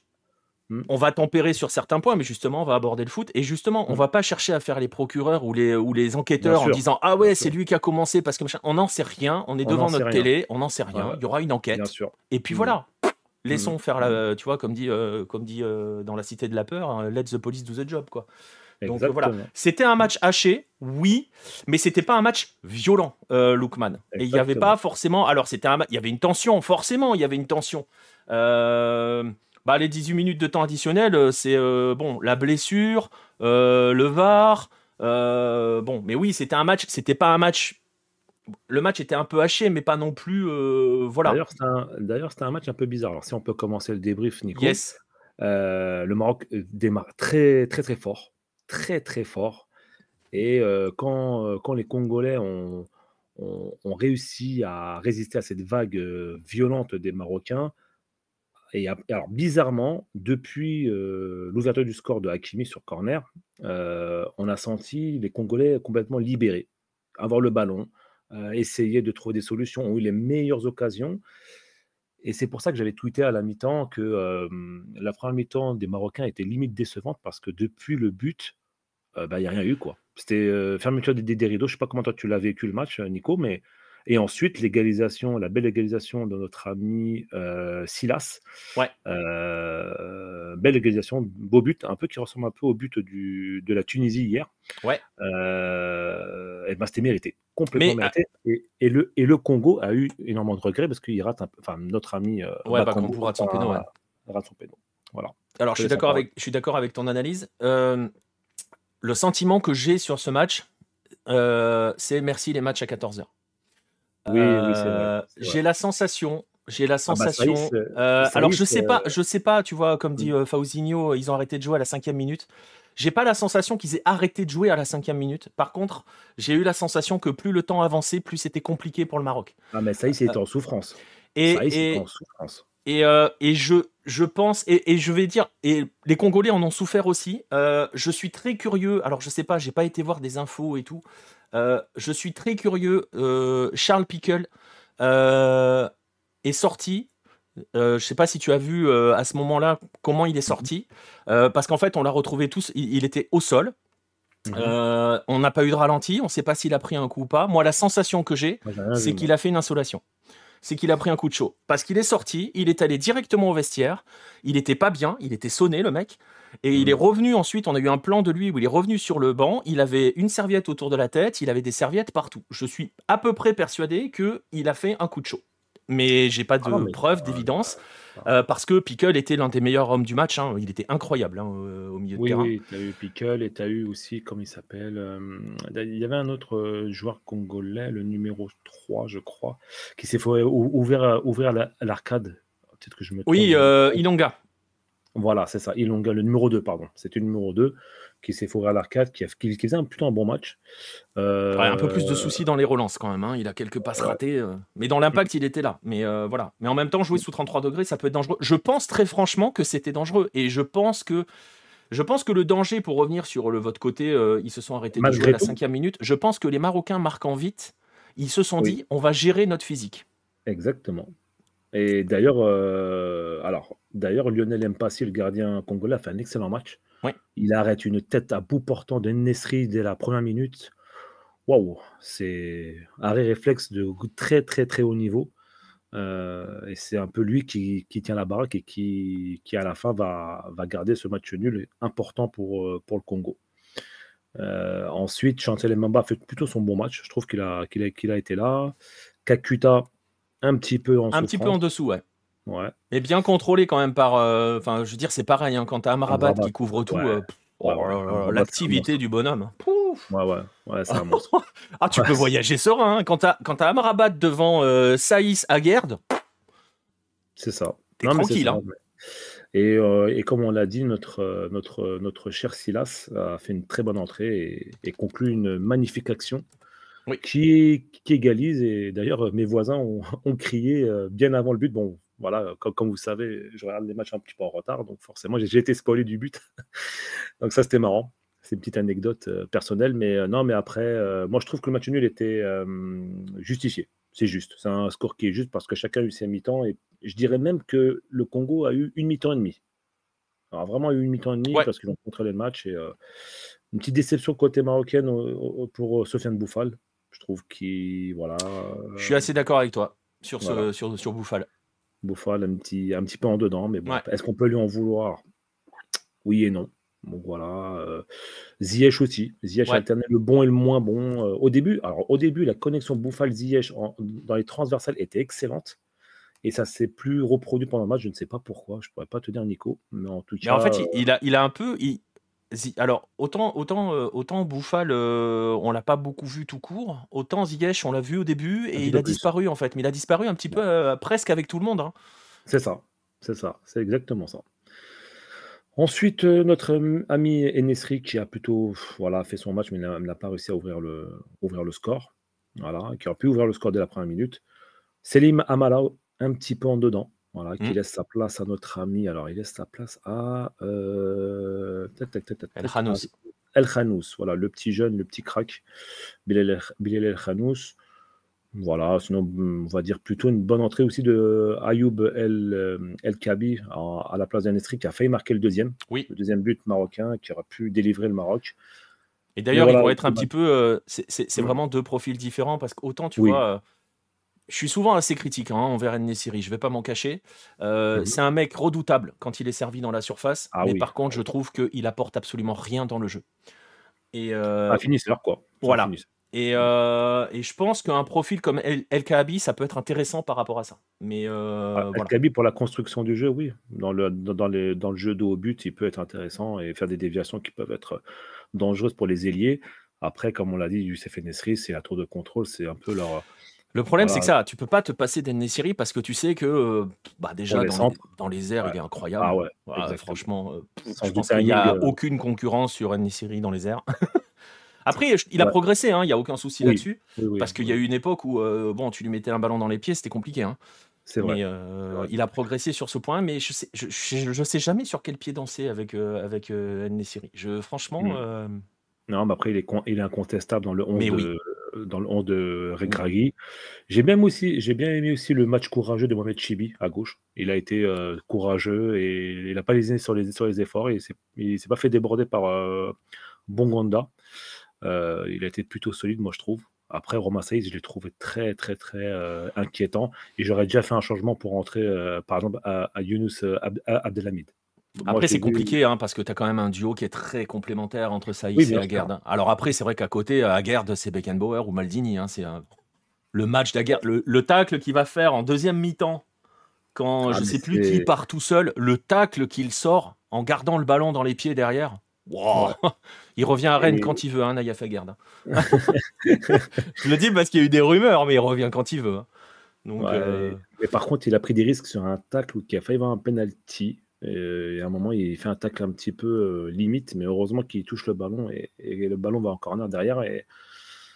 On va tempérer sur certains points, mais justement, on va aborder le foot. Et justement, on mmh. va pas chercher à faire les procureurs ou les, ou les enquêteurs en disant Ah ouais, c'est lui qui a commencé parce que On n'en sait rien. On est devant notre télé. On n'en sait rien. Il y aura une enquête. Et puis voilà. Laissons mmh. faire la, mmh. tu vois, comme dit, euh, comme dit euh, dans la Cité de la peur, hein, let the police do the job, quoi. Donc euh, voilà, c'était un match haché, oui, mais c'était pas un match violent, Lookman. Et il n'y avait pas forcément, alors c'était il y avait une tension, forcément, il y avait une tension. Bah, les 18 minutes de temps additionnel, c'est bon, la blessure, le VAR, bon, mais oui, c'était un match, c'était pas un match le match était un peu haché, mais pas non plus. Euh, voilà. D'ailleurs, c'était un, match un peu bizarre. Alors, si on peut commencer le débrief, Nico. Yes. Euh, le Maroc euh, démarre très, très, très fort. Très, très fort. Et quand, quand, les Congolais ont, ont, réussi à résister à cette vague violente des Marocains, et alors bizarrement, depuis l'ouverture du score de Hakimi sur corner, on a senti les Congolais complètement libérés, avoir le ballon, essayer de trouver des solutions, ont eu les meilleures occasions. Et c'est pour ça que j'avais tweeté à la mi-temps que la première mi-temps des Marocains était limite décevante parce que depuis le but, bah, il n'y a rien eu. quoi. C'était fermeture des, des, rideaux. Je ne sais pas comment toi tu l'as vécu le match, Nico, mais et ensuite, l'égalisation, la belle égalisation de notre ami euh, Silas. Ouais. Euh, belle égalisation, beau but, un peu qui ressemble un peu au but du, de la Tunisie hier. Ouais. Euh, et ben, c'était mérité, complètement mérité. Et, le, et le Congo a eu énormément de regrets parce qu'il rate un peu, enfin, notre ami euh, ouais, Bakambu rate son péno. Rate son péno. Voilà. Alors, je suis d'accord avec, je suis d'accord avec ton analyse. Le sentiment que j'ai sur ce match, c'est merci les matchs à 14h. Oui, oui, c'est vrai. J'ai la sensation, j'ai la ah bah, sensation. Euh, alors je sais pas, je sais pas, tu vois, comme dit euh, Fauzinho, ils ont arrêté de jouer à la cinquième minute. J'ai pas la sensation qu'ils aient arrêté de jouer à la cinquième minute. Par contre, j'ai eu la sensation que plus le temps avançait, plus c'était compliqué pour le Maroc. Ah mais ça y c'est en souffrance. Et, et, en souffrance. Et, et, je, je pense, et, et, je vais dire, et les Congolais en ont souffert aussi. je suis très curieux. Alors je sais pas, j'ai pas été voir des infos et tout. Euh, je suis très curieux. Euh, Charles Pickle euh, est sorti. je ne sais pas si tu as vu à ce moment-là comment il est sorti. parce qu'en fait, on l'a retrouvé tous. Il, était au sol. Mhm. on n'a pas eu de ralenti. On ne sait pas s'il a pris un coup ou pas. Moi, la sensation que j'ai, c'est qu'il a fait une insolation c'est qu'il a pris un coup de chaud. Parce qu'il est sorti, il est allé directement au vestiaire, il était pas bien, il était sonné le mec, et il est mmh. revenu ensuite, on a eu un plan de lui où il est revenu sur le banc, il avait une serviette autour de la tête, il avait des serviettes partout. Je suis à peu près persuadé qu'il a fait un coup de chaud. Mais j'ai pas de preuves, preuve, d'évidence. Euh, parce que Pickle était l'un des meilleurs hommes du match. Hein. Il était incroyable hein, au milieu de terrain. Oui, tu as eu Pickle et tu as eu aussi, comme il s'appelle, euh, il y avait un autre euh, joueur congolais, le numéro 3, je crois, qui s'est fait ouvrir, ouvrir l'arcade. Peut-être que je me trompe. Oui, Ilonga. Voilà, c'est ça. Ilonga, le numéro 2, pardon. C'était le numéro 2 qui s'est fourré à l'arcade, qui, qui, faisait un, plutôt un bon match. un peu plus de soucis dans les relances quand même. Hein. Il a quelques passes ratées. Euh. Mais dans l'impact, il était là. Mais euh, voilà. Mais en même temps, jouer sous 33 degrés, ça peut être dangereux. Je pense très franchement que c'était dangereux. Et je pense que. Je pense que le danger, pour revenir sur le votre côté, euh, ils se sont arrêtés de jouer à la cinquième minute. Je pense que les Marocains marquant vite, ils se sont dit, on va gérer notre physique. Exactement. Et d'ailleurs, alors d'ailleurs, Lionel Mpassi, le gardien congolais, a fait un excellent match. Il arrête une tête à bout portant de Nesri dès la première minute waouh, c'est arrêt réflexe de très très très haut niveau. Euh, et c'est un peu lui qui, tient la baraque et qui, qui à la fin va, va, garder ce match nul important pour, euh, pour le Congo. Euh, ensuite, Chantel Mamba fait plutôt son bon match. Je trouve qu'il a, qu'il a, qu'il a été là. Kakuta, un petit peu en Un petit peu en dessous, ouais. Ouais. Et bien contrôlé quand même par. Enfin, je veux dire, c'est pareil. Hein, quand tu as Amrabat qui couvre tout, oh l'activité du bonhomme. Pouf ouais, ouais, ouais, c'est un monstre. ah, tu peux voyager serein. Hein. Quand tu as, Amrabat devant euh, Saïs Aguerd, c'est ça. T'es tranquille. Hein. Et, euh, et, comme on l'a dit, notre, euh, notre, notre cher Silas a fait une très bonne entrée et, et conclut une magnifique action qui, qui égalise. Et d'ailleurs, mes voisins ont, ont crié bien avant le but. Bon, voilà, comme, vous savez, je regarde les matchs un petit peu en retard, donc forcément, j'ai été spoilé du but. donc ça, c'était marrant. C'est une petite anecdote euh, personnelle, mais euh, non, mais après, euh, moi, je trouve que le match nul était justifié. C'est juste. C'est un score qui est juste parce que chacun a eu ses mi-temps. Et je dirais même que le Congo a eu une mi-temps et demi. Alors, vraiment eu une mi-temps et demi parce qu'ils ont contrôlé le match. Et une petite déception côté marocaine pour Sofiane Bouffal. Je trouve qu'il. Voilà. Je suis assez d'accord avec toi sur, ce, sur, sur Bouffal. Bouffal un petit, un petit peu en dedans, mais bon, est-ce qu'on peut lui en vouloir? Oui et non. Donc voilà. Euh, Ziyech aussi. Ziyech alterné le bon et le moins bon. Euh, au début, alors au début, la connexion Bouffal-Ziyech dans les transversales était excellente. Et ça s'est plus reproduit pendant le match. Je ne sais pas pourquoi. Je ne pourrais pas te dire, Nico. Mais en tout cas. en fait, il, a, il a un peu. Alors, autant, autant, euh, autant Bouffal, euh, on l'a pas beaucoup vu tout court, autant Ziyech, on l'a vu au début et il a disparu en fait. Mais il a disparu un petit peu euh, presque avec tout le monde. Hein. C'est ça, c'est ça, c'est exactement ça. Ensuite, notre ami Enesri qui a plutôt voilà, fait son match, mais n'a pas réussi à ouvrir le, ouvrir le score. Voilà, qui aurait pu ouvrir le score dès la première minute. Selim Amala, un petit peu en dedans. Voilà, qui mmh. laisse sa place à notre ami. Alors, il laisse sa place à. Euh... El Khanous. El Khanous, voilà, le petit jeune, le petit crack. Bilal El Khanous. Voilà, sinon, on va dire plutôt une bonne entrée aussi de Ayoub El, euh, El Kabi à, la place d'un Estri qui a failli marquer le deuxième. Oui. Le deuxième but marocain qui aurait pu délivrer le Maroc. Et d'ailleurs, ils vont être un petit peu. Euh, c'est mmh. vraiment deux profils différents parce qu'autant, tu vois, je suis souvent assez critique hein, envers Nessiri, je vais pas m'en cacher. Euh, mhm. C'est un mec redoutable quand il est servi dans la surface, ah mais par contre, je trouve qu'il apporte absolument rien dans le jeu. Et euh, finisseur, quoi. Voilà. Et, euh, et, je pense qu'un profil comme El, El Kaabi, ça peut être intéressant par rapport à ça. Mais ah, El Kaabi, pour la construction du jeu, oui. Dans le, dans, les, dans le jeu de haut but, il peut être intéressant et faire des déviations qui peuvent être dangereuses pour les ailiers. Après, comme on l'a dit, Youssef Nesri, c'est la tour de contrôle, c'est un peu leur le problème, c'est que ça, tu peux pas te passer d'Ennesiri parce que tu sais que euh, bah déjà dans les, airs, il est incroyable. Ah ouais, franchement, euh, je pense qu'il n'y a euh, aucune concurrence sur Ennesiri dans les airs. Après, il a progressé, hein, il n'y a aucun souci là-dessus. parce qu'il y a eu une époque où bon, tu lui mettais un ballon dans les pieds, c'était compliqué. Hein. C'est vrai. il a progressé sur ce point, mais je sais, je, sais jamais sur quel pied danser avec, avec Ennesiri. Je, franchement. Mmh. Non, mais après, il est, il est incontestable dans le 11 de, dans le 11 de Regragui. J'ai bien, aussi, j'ai bien aimé aussi le match courageux de Mohamed Chibi à gauche. Il a été euh, courageux et il n'a pas lésiné sur les, sur les efforts. Et il ne s'est pas fait déborder par euh, Bonganda. Euh, il a été plutôt solide, moi, je trouve. Après, Romain Saïd, je l'ai trouvé très, très, très inquiétant. Et j'aurais déjà fait un changement pour entrer, par exemple, à, à Younous Abdelhamid. Après, c'est compliqué hein, parce que tu as quand même un duo qui est très complémentaire entre Saïs et Aguerd. Alors après, c'est vrai qu'à côté, Aguerd, c'est Beckenbauer ou Maldini. Hein, c'est le match d'Aguerd. Le, tacle qu'il va faire en deuxième mi-temps, quand je ah, je sais plus qui part tout seul, le tacle qu'il sort en gardant le ballon dans les pieds derrière. Il revient à Rennes quand il veut, hein, Nayaf Aguerd. je le dis parce qu'il y a eu des rumeurs, mais il revient quand il veut. Donc, euh, Mais par contre, il a pris des risques sur un tacle qui a failli avoir un penalty. Et, à un moment, il fait un tacle un petit peu euh, limite, mais heureusement qu'il touche le ballon et, le ballon va en corner derrière. Et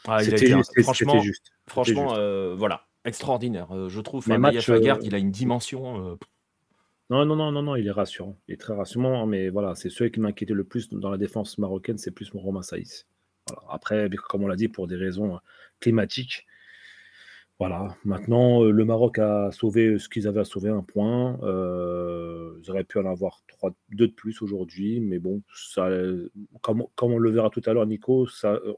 ah, c'était juste. Franchement, juste. franchement euh, voilà, extraordinaire. Euh, je trouve. Match, il a une dimension. Non, non, non, non, non, il est rassurant. Il est très rassurant, mais voilà, c'est celui qui m'inquiétait le plus dans la défense marocaine, c'est plus mon Romain Saïs. Après, comme on l'a dit, pour des raisons climatiques, Voilà, maintenant le Maroc a sauvé ce qu'ils avaient à sauver, un point. ils auraient pu en avoir trois, deux de plus aujourd'hui, mais bon, ça, comme, comme, on le verra tout à l'heure, Nico,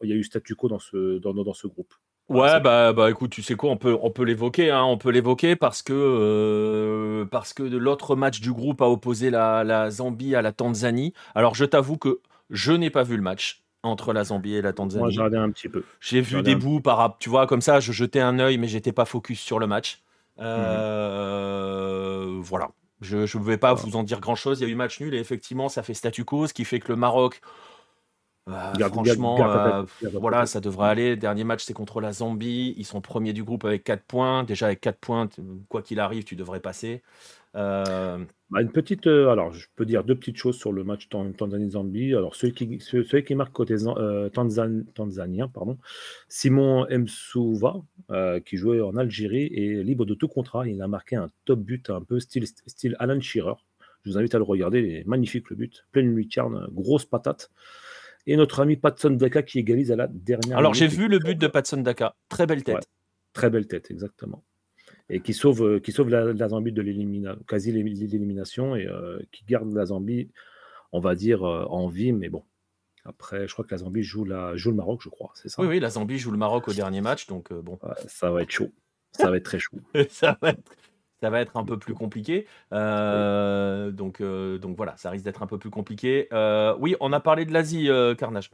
il y a eu statu quo dans ce, dans, dans ce groupe. Ouais, bah, bah écoute, tu sais quoi, on peut, on peut l'évoquer, hein, on peut l'évoquer parce que, parce que l'autre match du groupe a opposé la, la Zambie à la Tanzanie. Alors je t'avoue que je n'ai pas vu le match entre la Zambie et la Tanzanie. Moi, j'ai regardé un petit peu. J'ai vu des bouts par tu vois, comme ça, je jetais un œil, mais j'étais pas focus sur le match. Euh, voilà. Je ne vais pas vous en dire grand chose. Il y a eu match nul et effectivement, ça fait statu quo, ce qui fait que le Maroc, euh, franchement, euh, voilà, ça devrait aller. Dernier match, c'est contre la Zambie. Ils sont premiers du groupe avec 4 points. Déjà, avec 4 points, quoi qu'il arrive, tu devrais passer. Euh, bah, une petite, euh, alors je peux dire deux petites choses sur le match Tanzanie-Zambie. Alors celui qui, celui qui marque côté euh, tanzanien, pardon, Simon Msouva, qui jouait en Algérie et libre de tout contrat. Il a marqué un top but un peu style, style Alan Shearer. Je vous invite à le regarder, il est magnifique le but, pleine lucarne, grosse patate. Et notre ami Patson Daka qui égalise à la dernière. Alors j'ai vu le but de Patson Daka, très belle tête. très belle tête, exactement et qui sauve, euh, qui sauve la, Zambie de l'élimination, quasi l'élimination et euh, qui garde la Zambie, on va dire, euh, en vie. Mais bon, après, je crois que la Zambie joue, la, joue le Maroc, je crois. C'est ça? Oui, oui, la Zambie joue le Maroc au dernier match. Donc, bon. ça va être chaud. Ça va être très chaud. ça, va être, ça va être un peu plus compliqué. donc, donc voilà, ça risque d'être un peu plus compliqué. oui, on a parlé de l'Asie, Carnage.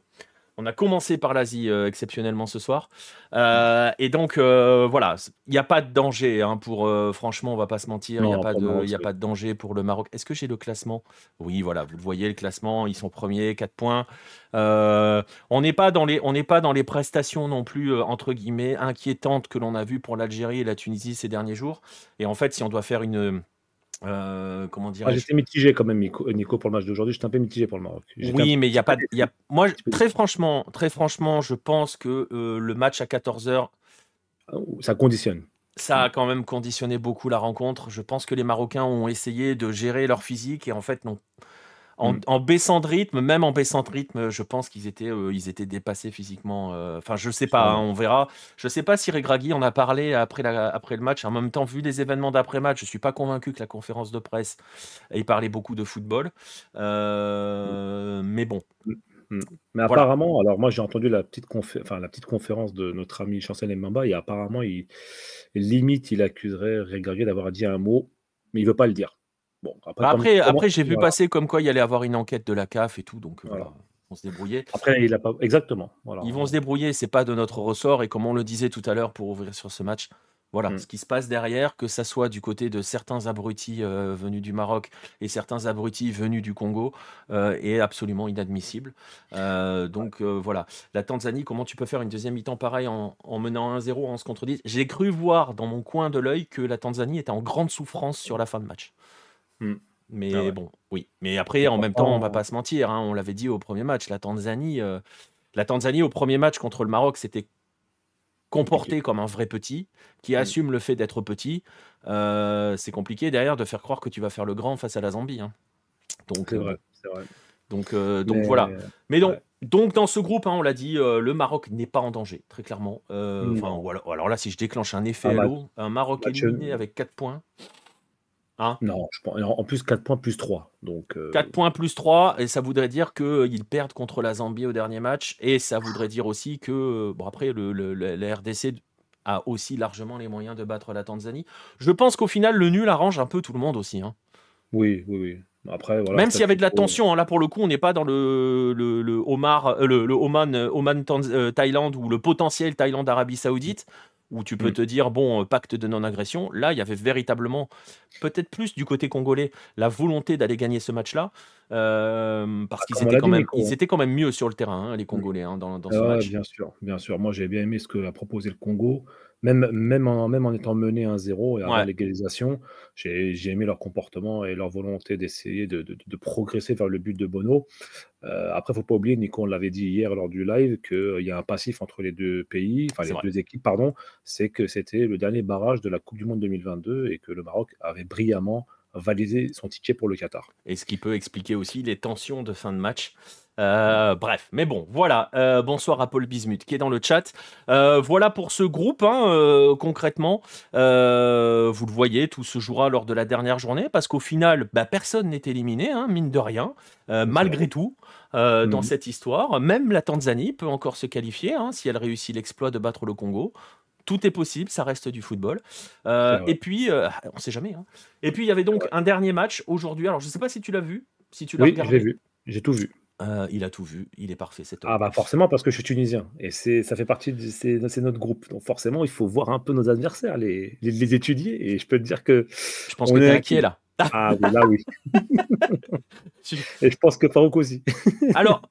On a commencé par l'Asie euh, exceptionnellement ce soir. Euh, et donc, euh, voilà, il n'y a pas de danger hein, pour. franchement, on va pas se mentir, il n'y a, pas de, a pas de danger pour le Maroc. Est-ce que j'ai le classement? Oui, voilà, vous le voyez, le classement, ils sont premiers, 4 points. on n'est pas, dans les, on pas dans les prestations non plus, entre guillemets, inquiétantes que l'on a vues pour l'Algérie et la Tunisie ces derniers jours. Et en fait, si on doit faire une euh, comment dire ah, J'étais mitigé quand même, Nico, pour le match d'aujourd'hui. J'étais un peu mitigé pour le Maroc. Oui, mais il n'y a pas. Y a... Moi, très franchement, très franchement, je pense que euh, le match à 14h. Ah, ça conditionne. Ça a quand même conditionné beaucoup la rencontre. Je pense que les Marocains ont essayé de gérer leur physique et en fait non. Mm. En, baissant de rythme, même en baissant de rythme, je pense qu'ils étaient, euh, ils étaient dépassés physiquement. Euh, enfin, je sais pas, hein, on verra. Je sais pas si Regragui en a parlé après, la, après le match. En même temps, vu les événements d'après-match, je suis pas convaincu que la conférence de presse ait parlé beaucoup de football. Euh, mais bon. Mm. Mm. Mais apparemment, alors moi j'ai entendu la petite, enfin, la petite conférence de notre ami Chancel Mbamba et apparemment, il, limite, il accuserait Regragui d'avoir dit un mot, mais il veut pas le dire après, après, j'ai vu passer comme quoi il y allait avoir une enquête de la CAF et tout, donc euh, on se débrouiller. Après, il a pas exactement. Ils vont se débrouiller, c'est pas de notre ressort. Et comme on le disait tout à l'heure pour ouvrir sur ce match, voilà, mm. ce qui se passe derrière, que ça soit du côté de certains abrutis euh, venus du Maroc et certains abrutis venus du Congo, euh, est absolument inadmissible. donc voilà, la Tanzanie, comment tu peux faire une deuxième mi-temps pareil en, menant 1-0, en se contredit J'ai cru voir dans mon coin de l'œil que la Tanzanie était en grande souffrance sur la fin de match. Mmh. Mais ah bon, oui. Mais après, en même temps, on va pas se mentir. Hein, on l'avait dit au premier match, la Tanzanie, euh, la Tanzanie au premier match contre le Maroc, c'était comporté comme un vrai petit qui mmh. assume le fait d'être petit. Euh, c'est compliqué derrière de faire croire que tu vas faire le grand face à la Zambie. Hein. Donc, c'est vrai, Donc, donc voilà. Mais donc, donc dans ce groupe, hein, on l'a dit, le Maroc n'est pas en danger, très clairement. Enfin, alors, là, si je déclenche un effet l'eau, un Maroc éliminé avec 4 points. Hein? Non, je pense, en plus 4 points plus 3. Donc, 4 euh, points plus 3, et ça voudrait dire qu'ils perdent contre la Zambie au dernier match, et ça voudrait dire aussi que, bon après, le, le, la RDC a aussi largement les moyens de battre la Tanzanie. Je pense qu'au final, le nul arrange un peu tout le monde aussi. Hein. Oui, oui, oui. Après, voilà, Même s'il y avait de la tension, hein, là pour le coup, on n'est pas dans le, le, le, Omar, euh, le, Oman, Oman euh, Thaïlande ou le potentiel Thaïlande Arabie Saoudite où tu peux mm. te dire, bon, euh, pacte de non-agression. Là, il y avait véritablement, peut-être plus du côté congolais, la volonté d'aller gagner ce match-là, euh, parce qu'ils étaient, quand même, ils étaient quand même mieux sur le terrain, hein, les mm. Congolais, hein, dans, ce match. Bien sûr, bien sûr. Moi, j'ai bien aimé ce que a proposé le Congo même, même, en, même en étant mené 1-0 et à la l'égalisation, j'ai aimé leur comportement et leur volonté d'essayer de, de, progresser vers le but de Bono. Euh, après, il ne faut pas oublier, Nico, on l'avait dit hier lors du live, qu'il y a un passif entre les deux pays, enfin les deux équipes, pardon, c'est que c'était le dernier barrage de la Coupe du Monde 2022 et que le Maroc avait brillamment validé son ticket pour le Qatar. Et ce qui peut expliquer aussi les tensions de fin de match Euh, bref, mais bon, voilà. Euh, bonsoir à Paul Bismuth qui est dans le chat. Euh, voilà pour ce groupe, hein, concrètement. vous le voyez, tout se jouera lors de la dernière journée parce qu'au final, bah, personne n'est éliminé, hein, mine de rien, malgré tout. dans mhm. cette histoire, même la Tanzanie peut encore se qualifier hein, si elle réussit l'exploit de battre le Congo tout est possible, ça reste du football. et puis, on ne sait jamais. Et puis, il y avait donc un dernier match aujourd'hui. Alors, je ne sais pas si tu l'as vu. Si tu l'as oui, j'ai vu. J'ai tout vu. Euh, il a tout vu, il est parfait cet homme. Ah bah forcément parce que je suis tunisien et c'est ça fait partie de c'est notre groupe. Donc forcément, il faut voir un peu nos adversaires, les, les, étudier et je peux te dire que je pense que tu es inquiet là. Ah oui, là oui. et je pense que Farouk aussi. Alors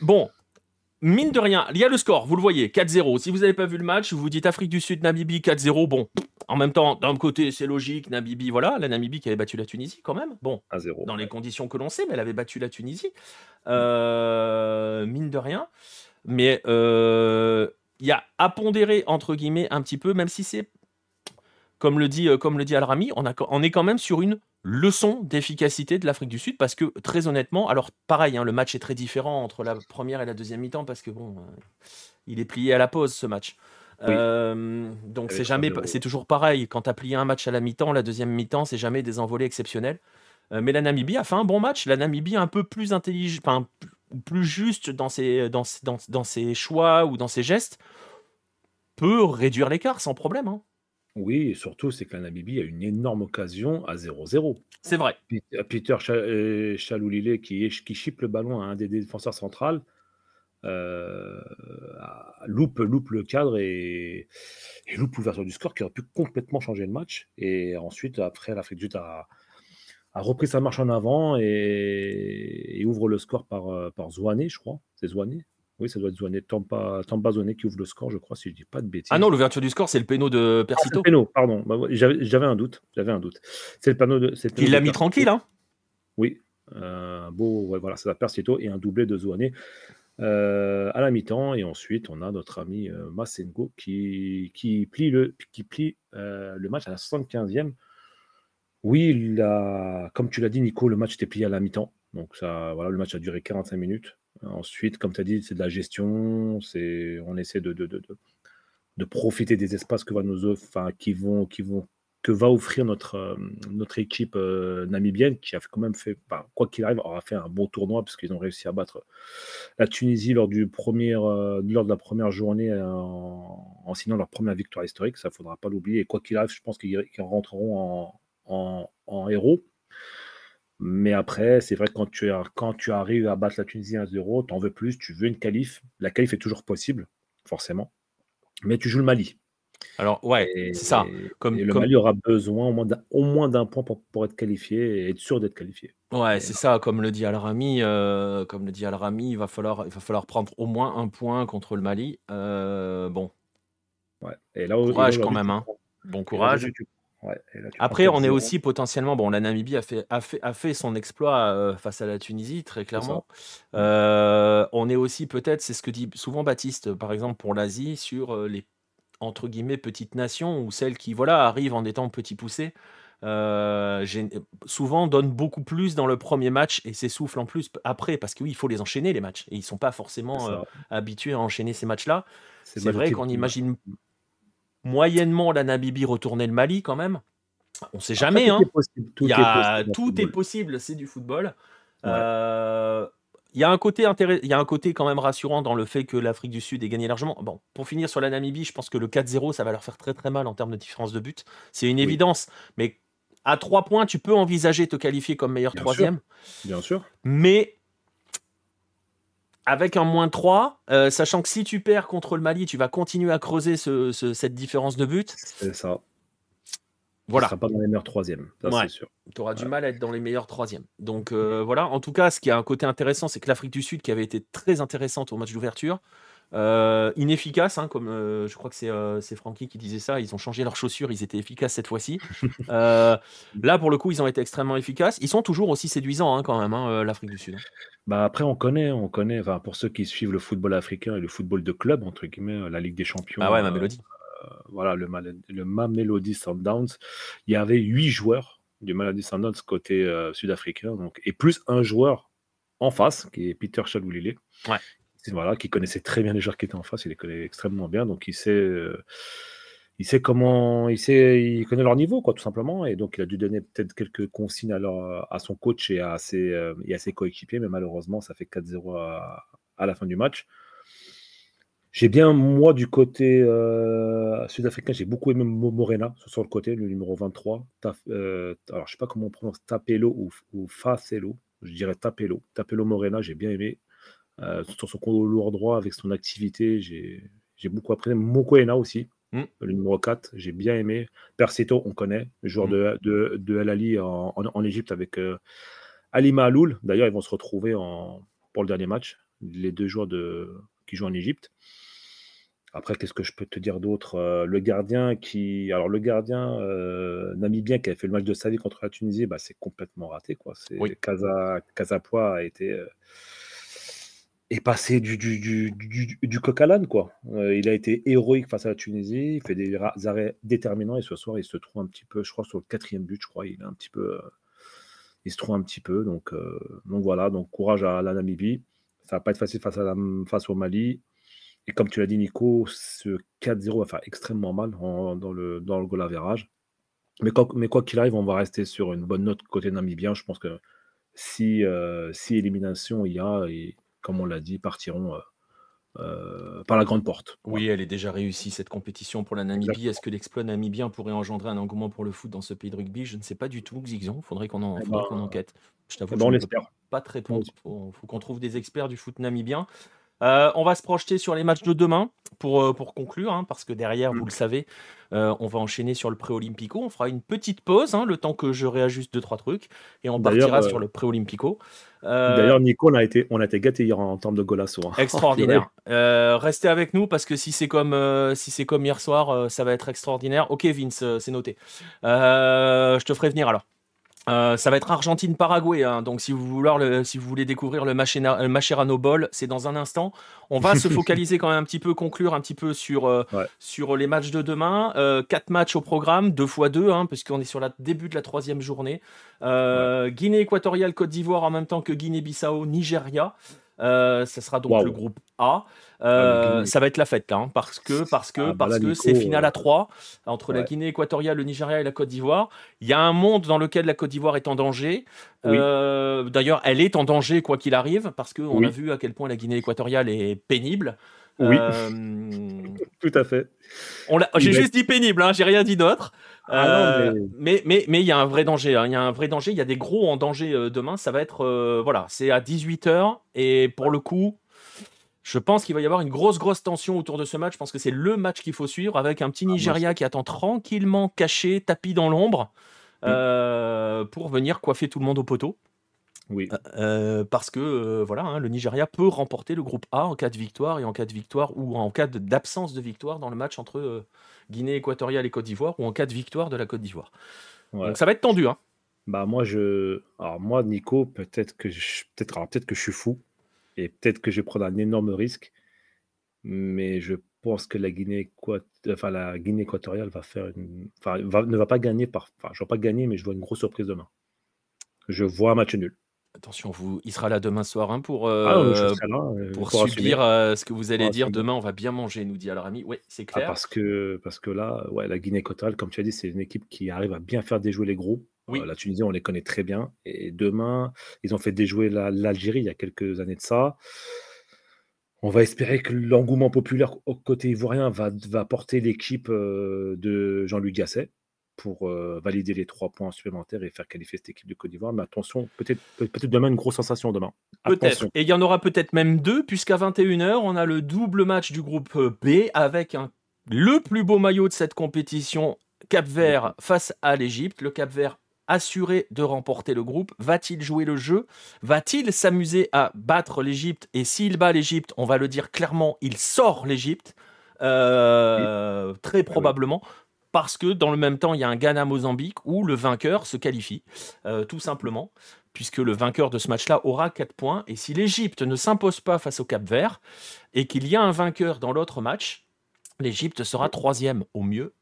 bon, mine de rien, il y a le score, vous le voyez, 4-0. Si vous n'avez pas vu le match, vous vous dites Afrique du Sud, Namibie, 4-0. Bon, en même temps, d'un côté, c'est logique, Namibie, voilà, la Namibie qui avait battu la Tunisie quand même. Bon, dans les conditions que l'on sait, mais elle avait battu la Tunisie. Euh, mine de rien. Mais euh, il y a à pondérer, entre guillemets, un petit peu, même si c'est, comme le dit, euh, comme le dit Al-Rami, on, on est quand même sur une leçon d'efficacité de l'Afrique du Sud parce que très honnêtement, alors pareil, hein, le match est très différent entre la première et la deuxième mi-temps parce que bon, euh, il est plié à la pause ce match. Euh, donc c'est jamais, c'est toujours pareil. Quand tu as plié un match à la mi-temps, la deuxième mi-temps, c'est jamais des envolées exceptionnelles. Euh, mais la Namibie a fait un bon match. La Namibie un peu plus intelligent, enfin plus juste dans ses, dans, dans, dans ses choix ou dans ses gestes, peut réduire l'écart sans problème. Hein. Oui, et surtout, c'est que la Namibie a une énorme occasion à 0-0. C'est vrai. Peter euh, Chaloulilé qui, qui chipe le ballon à un des défenseurs centrales, euh, loupe, loupe le cadre et, loupe l'ouverture du score qui aurait pu complètement changer le match. Et ensuite, après, l'Afrique du Sud a, repris sa marche en avant et, ouvre le score par, euh, par Zouane, je crois. C'est Zouane oui, ça doit être Zouane. Tampa, Tampa qui ouvre le score, je crois, si je dis pas de bêtises. Ah non, l'ouverture du score, c'est le péno de Persito. Ah, le pardon. Bah, j'avais un doute. J'avais un doute. C'est le panneau de. Il l'a mis tranquille, hein Oui. Euh, beau, voilà, c'est Persito et un doublé de Zouane euh, à la mi-temps. Et ensuite, on a notre ami euh, Masengo qui, qui plie, le, qui plie le match à la 75e. Oui, il a, comme tu l'as dit, Nico, le match était plié à la mi-temps. Donc, ça, voilà, le match a duré 45 minutes. Ensuite, comme tu as dit, c'est de la gestion. C'est, on essaie de, de, de, de, profiter des espaces que va nous, enfin, qui vont, qui vont, que va offrir notre, euh, notre équipe euh, namibienne, qui a quand même fait, quoi qu'il arrive, aura fait un bon tournoi parce qu'ils ont réussi à battre la Tunisie lors du premier, euh, lors de la première journée en, signant leur première victoire historique. Ça, faudra pas l'oublier. Et quoi qu'il arrive, je pense qu'ils rentreront en, en, en héros. Mais après, c'est vrai que quand tu, quand tu arrives à battre la Tunisie 1-0, tu en veux plus, tu veux une qualif. La qualif est toujours possible, forcément. Mais tu joues le Mali. Alors, ouais, c'est ça. Comme, le Mali aura besoin au moins d'un point pour, être qualifié et être sûr d'être qualifié. Ouais, c'est ça. Comme le dit Al-Rami, euh, comme le dit Al-Rami, il va falloir, il va falloir prendre au moins un point contre le Mali. Euh, bon. Ouais. Et là, courage quand même. Hein. Bon courage. Après, on est aussi potentiellement. Bon, la Namibie a fait, a fait, a fait son exploit euh, face à la Tunisie, très clairement. Euh, on est aussi, peut-être, c'est ce que dit souvent Baptiste, par exemple, pour l'Asie, sur euh, les entre guillemets petites nations ou celles qui voilà arrivent en étant petits poussés. souvent donnent beaucoup plus dans le premier match et s'essoufflent en plus après parce que oui il faut les enchaîner les matchs et ils sont pas forcément habitués à enchaîner ces matchs là c'est vrai qu'on imagine moyennement la Namibie retourner le Mali quand même. On sait jamais. Hein. Tout, est, possible, c'est du football. Euh, il y, a un côté il y a un côté quand même rassurant dans le fait que l'Afrique du Sud ait gagné largement. Bon, pour finir sur la Namibie, je pense que le 4-0, ça va leur faire très très mal en termes de différence de but. C'est une évidence. Mais à 3 points, tu peux envisager te qualifier comme meilleur troisième. Bien sûr. Mais avec un moins 3, euh, sachant que si tu perds contre le Mali, tu vas continuer à creuser cette différence de but. C'est ça. Voilà. Tu ne seras pas dans les meilleurs troisièmes, c'est sûr. Tu auras du mal à être dans les meilleurs troisièmes. Donc euh, voilà, en tout cas, ce qui a un côté intéressant, c'est que l'Afrique du Sud, qui avait été très intéressante au match d'ouverture, euh, inefficace, hein, comme euh, je crois que c'est euh, Francky qui disait ça. Ils ont changé leurs chaussures, ils étaient efficaces cette fois-ci. là, pour le coup, ils ont été extrêmement efficaces. Ils sont toujours aussi séduisants hein, quand même, hein, l'Afrique du Sud. Bah après, on connaît, on connaît. Pour ceux qui suivent le football africain et le football de club entre guillemets, la Ligue des Champions. Ah ouais, ma mélodie. voilà, le, le Mamelody Sundowns. Il y avait huit joueurs du Mamelody Sundowns côté sud-africain, et plus un joueur en face, qui est Peter Chaloulilé. Ouais. Voilà, qui connaissait très bien les joueurs qui étaient en face, il les connaît extrêmement bien, donc il sait, euh, il sait comment, il sait, il connaît leur niveau, quoi, tout simplement, et donc il a dû donner peut-être quelques consignes à, son coach et à ses, euh, et à ses coéquipiers, mais malheureusement, ça fait 4-0 à, la fin du match. J'ai bien, moi, du côté euh, sud-africain, j'ai beaucoup aimé Morena sur le côté, le numéro 23. alors, je ne sais pas comment on prononce Tapelo ou Facelo je dirais Tapelo. Tapelo Morena, j'ai bien aimé. Euh, sur son couloir droit, avec son activité, j'ai beaucoup appris. Mokoena aussi, mm. le numéro 4, j'ai bien aimé. Perseto, on connaît, le joueur mm. de, de, El Ali en, en, Égypte avec euh, Alima Aloul. D'ailleurs, ils vont se retrouver en, pour le dernier match, les deux joueurs de, qui jouent en Égypte. Après, qu'est-ce que je peux te dire d'autre euh, Le gardien qui. Alors, le gardien euh, namibien qui a fait le match de sa vie contre la Tunisie, bah, c'est complètement raté. Quoi. C'est, oui. a été. Euh, est passé du, du, du, du, coq à l'âne, quoi. il a été héroïque face à la Tunisie, il fait des arrêts déterminants et ce soir, il se trouve un petit peu, je crois, sur le quatrième but, je crois, il est un petit peu. il se trouve un petit peu. Donc, donc voilà, donc courage à la Namibie. Ça va pas être facile face, à face au Mali. Et comme tu l'as dit, Nico, ce 4-0 va faire extrêmement mal dans, le, dans le. Mais, quoi qu'il arrive, on va rester sur une bonne note côté namibien. Je pense que si, euh, si élimination il y a, et comme on l'a dit, partiront euh, euh, par la grande porte. Oui, elle est déjà réussie cette compétition pour la Namibie. Est-ce que l'exploit namibien pourrait engendrer un engouement pour le foot dans ce pays de rugby? Je ne sais pas du tout, Xixon. Faudrait qu'on en, eh ben, enquête. Je t'avoue, eh ben, je pas te répondre. Il faut, faut qu'on trouve des experts du foot namibien. Euh, on va se projeter sur les matchs de demain pour, euh, pour conclure, hein, parce que derrière, vous mm. le savez, euh, on va enchaîner sur le pré-olympico. On fera une petite pause, hein, le temps que je réajuste deux, trois trucs, et on partira sur le pré-olympico. D'ailleurs, Nico, on a été, on a été gâtés hier en, termes de golasso. Hein. Extraordinaire. restez avec nous, parce que si c'est comme, si c'est comme hier soir, ça va être extraordinaire. Ok, Vince, c'est noté. je te ferai venir alors. Euh, ça va être Argentine-Paraguay, hein. donc si vous, voulez si vous voulez découvrir le Macherano Bowl, c'est dans un instant. On va se focaliser quand même un petit peu, conclure un petit peu sur, euh, sur les matchs de demain. Euh, quatre matchs au programme, deux fois deux, hein, puisqu'on est sur le début de la troisième journée. Guinée équatoriale, Côte d'Ivoire en même temps que Guinée-Bissau, Nigeria. Euh, ça sera donc le groupe A. Ah, euh, ça va être la fête là, hein, parce que parce que ah, bah parce que c'est finale à 3 entre la Guinée équatoriale, le Nigeria et la Côte d'Ivoire. Il y a un monde dans lequel la Côte d'Ivoire est en danger. Euh, d'ailleurs, elle est en danger quoi qu'il arrive, parce qu'on a vu à quel point la Guinée équatoriale est pénible. Oui, tout à fait. J'ai juste dit pénible, hein, j'ai rien dit d'autre. Ah euh, mais... mais mais il y a un vrai danger. Hein. Il y a un vrai danger. Il y a des gros en danger euh, demain. Ça va être euh, voilà, c'est à 18 h et pour le coup, je pense qu'il va y avoir une grosse grosse tension autour de ce match. Je pense que c'est le match qu'il faut suivre avec un petit ah, Nigeria qui attend tranquillement caché, tapis dans l'ombre, pour venir coiffer tout le monde au poteau. Oui. parce que voilà, hein, le Nigeria peut remporter le groupe A en cas de victoire et en cas de victoire ou en cas d'absence de victoire dans le match entre Guinée équatoriale et Côte d'Ivoire, ou en cas de victoire de la Côte d'Ivoire. Donc ça va être tendu. Hein. Bah moi, je... Alors moi, Nico, peut-être que, je... peut-être... peut que je suis fou, et peut-être que je vais prendre un énorme risque, mais je pense que la Guinée, enfin, la Guinée équatoriale va faire une... enfin, ne va pas gagner par... Enfin, je ne vais pas gagner, mais je vois une grosse surprise demain. Je vois un match nul. Attention, vous, il sera là demain soir hein, pour, ah, euh, euh, pour, subir euh, ce que vous allez dire. Demain, on va bien manger, nous dit Al-Rami. Oui, c'est ah, clair. parce, que, parce que là, ouais, la Guinée équatoriale, comme tu as dit, c'est une équipe qui arrive à bien faire déjouer les gros. Oui. la Tunisie, on les connaît très bien. Et demain, ils ont fait déjouer l'Algérie il y a quelques années de ça. On va espérer que l'engouement populaire au côté ivoirien va, va porter l'équipe de Jean-Luc Gasset pour euh, valider les trois points supplémentaires et faire qualifier cette équipe de Côte d'Ivoire. Mais attention, peut-être peut demain une grosse sensation demain. Peut-être. Et il y en aura peut-être même deux, puisqu'à 21h, on a le double match du groupe B avec un, le plus beau maillot de cette compétition, Cap Vert face à l'Égypte. Le Cap Vert assuré de remporter le groupe Va-t-il jouer le jeu? Va-t-il s'amuser à battre l'Égypte? Et s'il bat l'Égypte, on va le dire clairement, il sort l'Égypte. Euh, très probablement parce que dans le même temps, il y a un Ghana-Mozambique où le vainqueur se qualifie, euh, tout simplement, puisque le vainqueur de ce match-là aura 4 points. Et si l'Égypte ne s'impose pas face au Cap Vert, et qu'il y a un vainqueur dans l'autre match, l'Égypte sera troisième au mieux.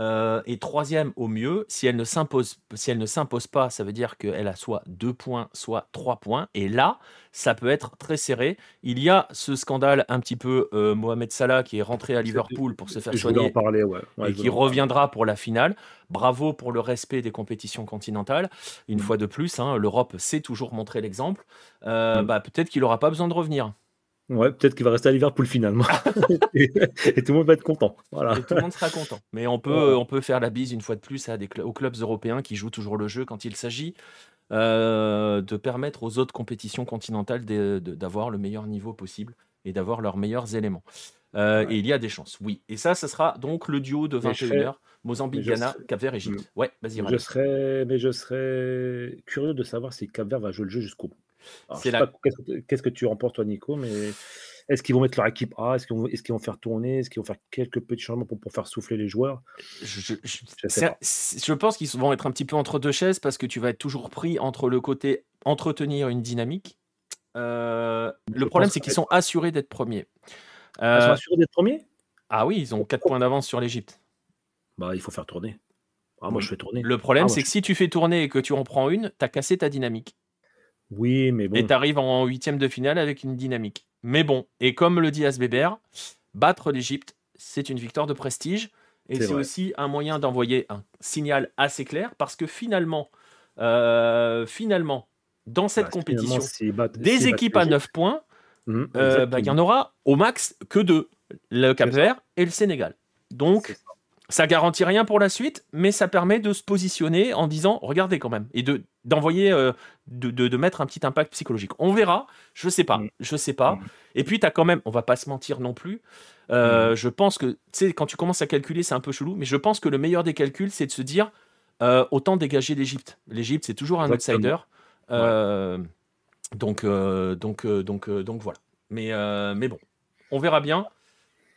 Euh, et troisième au mieux. Si elle ne s'impose, si elle ne s'impose pas, ça veut dire qu'elle a soit deux points, soit trois points. Et là, ça peut être très serré. Il y a ce scandale un petit peu euh, Mohamed Salah qui est rentré à Liverpool pour se faire soigner parler, et qui reviendra pour la finale. Bravo pour le respect des compétitions continentales. Une mm. fois de plus, hein, l'Europe sait toujours montrer l'exemple. Euh, mm. bah, peut-être qu'il n'aura pas besoin de revenir. Ouais, peut-être qu'il va rester à Liverpool finalement. et, tout le monde va être content. Voilà. Et tout le monde sera content. Mais on peut, on peut faire la bise une fois de plus à des aux clubs européens qui jouent toujours le jeu quand il s'agit euh, de permettre aux autres compétitions continentales d'avoir le meilleur niveau possible et d'avoir leurs meilleurs éléments. Euh, et il y a des chances, oui. Et ça, ce sera donc le duo de 21h, Mozambique, Ghana, Cap-Vert, Égypte. Mm. Ouais, vas-y. Je serais, mais je serais curieux de savoir si Cap-Vert va jouer le jeu jusqu'au bout. Qu'est-ce que, tu en penses, toi, Nico Mais est-ce qu'ils vont mettre leur équipe A? Est-ce qu'ils vont, est vont, faire tourner? Est-ce qu'ils vont faire quelques petits changements pour, pour faire souffler les joueurs? Je, je, pense qu'ils vont être un petit peu entre deux chaises parce que tu vas être toujours pris entre le côté entretenir une dynamique. Euh, le problème, c'est qu'ils sont assurés d'être premiers. Euh, ils sont assurés d'être premiers? Ah oui, ils ont 4 points d'avance sur l'Egypte. Bah, il faut faire tourner. Ah, moi, je fais tourner. Le problème, ah, c'est que si tu fais tourner et que tu en prends une, tu as cassé ta dynamique. Oui, mais bon. Et tu arrives en huitième de finale avec une dynamique. Mais bon, et comme le dit Asbeber, battre l'Égypte, c'est une victoire de prestige. Et c'est aussi un moyen d'envoyer un signal assez clair parce que finalement, euh, finalement, dans cette bah, compétition, des équipes à 9 points, mmh, euh, bah, il y en aura au max que deux, le Cap Vert et le Sénégal. Donc, ça garantit rien pour la suite, mais ça permet de se positionner en disant regardez quand même et de d'envoyer euh, de, de, mettre un petit impact psychologique. On verra, je sais pas, mm. je sais pas. Mm. Et puis tu as quand même, on va pas se mentir non plus. Euh, mm. Je pense que tu sais quand tu commences à calculer, c'est un peu chelou, mais je pense que le meilleur des calculs, c'est de se dire euh, autant dégager l'Égypte. L'Égypte, c'est toujours un outsider. Donc donc donc donc voilà. Mais mais bon, on verra bien.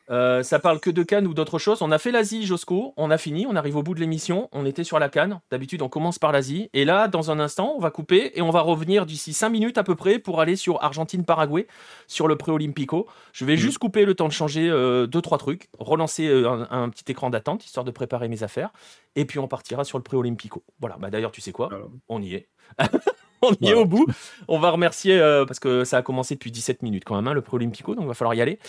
Euh, ça parle que de Cannes ou d'autre chose. On a fait l'Asie, Josco. On a fini. On arrive au bout de l'émission. On était sur la Cannes. D'habitude, on commence par l'Asie. Et là, dans un instant, on va couper et on va revenir d'ici 5 minutes à peu près pour aller sur Argentine-Paraguay, sur le pré-olympico. Je vais mm. juste couper le temps de changer 2-3 euh, trucs, relancer euh, un, petit écran d'attente histoire de préparer mes affaires. Et puis, on partira sur le pré-olympico. Voilà. Bah, D'ailleurs, tu sais quoi? On y est. on y est au bout. On va remercier parce que ça a commencé depuis 17 minutes quand même, hein, le pré-olympico, donc il va falloir y aller.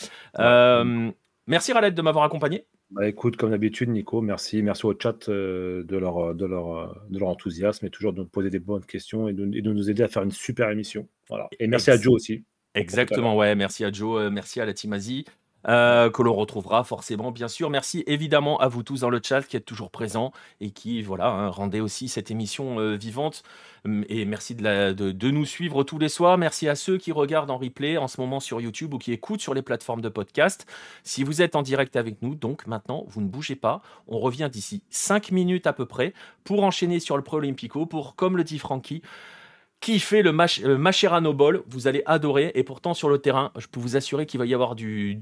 Merci Raled de m'avoir accompagné. Bah, écoute, comme d'habitude, Nico, merci. Merci au chat euh, de, leur, de, leur, de leur enthousiasme et toujours de nous poser des bonnes questions et de, nous aider à faire une super émission. Voilà. Et merci à Joe aussi. Exactement, ouais. Merci à Joe, euh, merci à la team Asie. Euh, que l'on retrouvera forcément, bien sûr. Merci évidemment à vous tous dans le chat qui êtes toujours présents et qui, voilà, hein, aussi cette émission euh, vivante. Hum, et merci de, nous suivre tous les soirs. Merci à ceux qui regardent en replay en ce moment sur YouTube ou qui écoutent sur les plateformes de podcast. Si vous êtes en direct avec nous, donc maintenant, vous ne bougez pas. On revient d'ici 5 minutes à peu près pour enchaîner sur le Pré-Olympico, pour, comme le dit Francky, qui fait le, Mach Macherano Ball. Vous allez adorer. Et pourtant, sur le terrain, je peux vous assurer qu'il va y avoir du,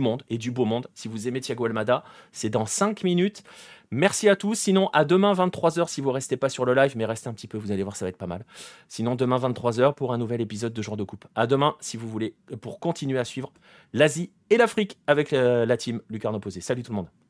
monde et du beau monde. Si vous aimez Thiago Almada, c'est dans 5 minutes. Merci à tous. Sinon, à demain 23h si vous restez pas sur le live, mais restez un petit peu, vous allez voir, ça va être pas mal. Sinon, demain 23h pour un nouvel épisode de Jour de Coupe. À demain si vous voulez, pour continuer à suivre l'Asie et l'Afrique avec euh, la team Lucarno Posé. Salut tout le monde.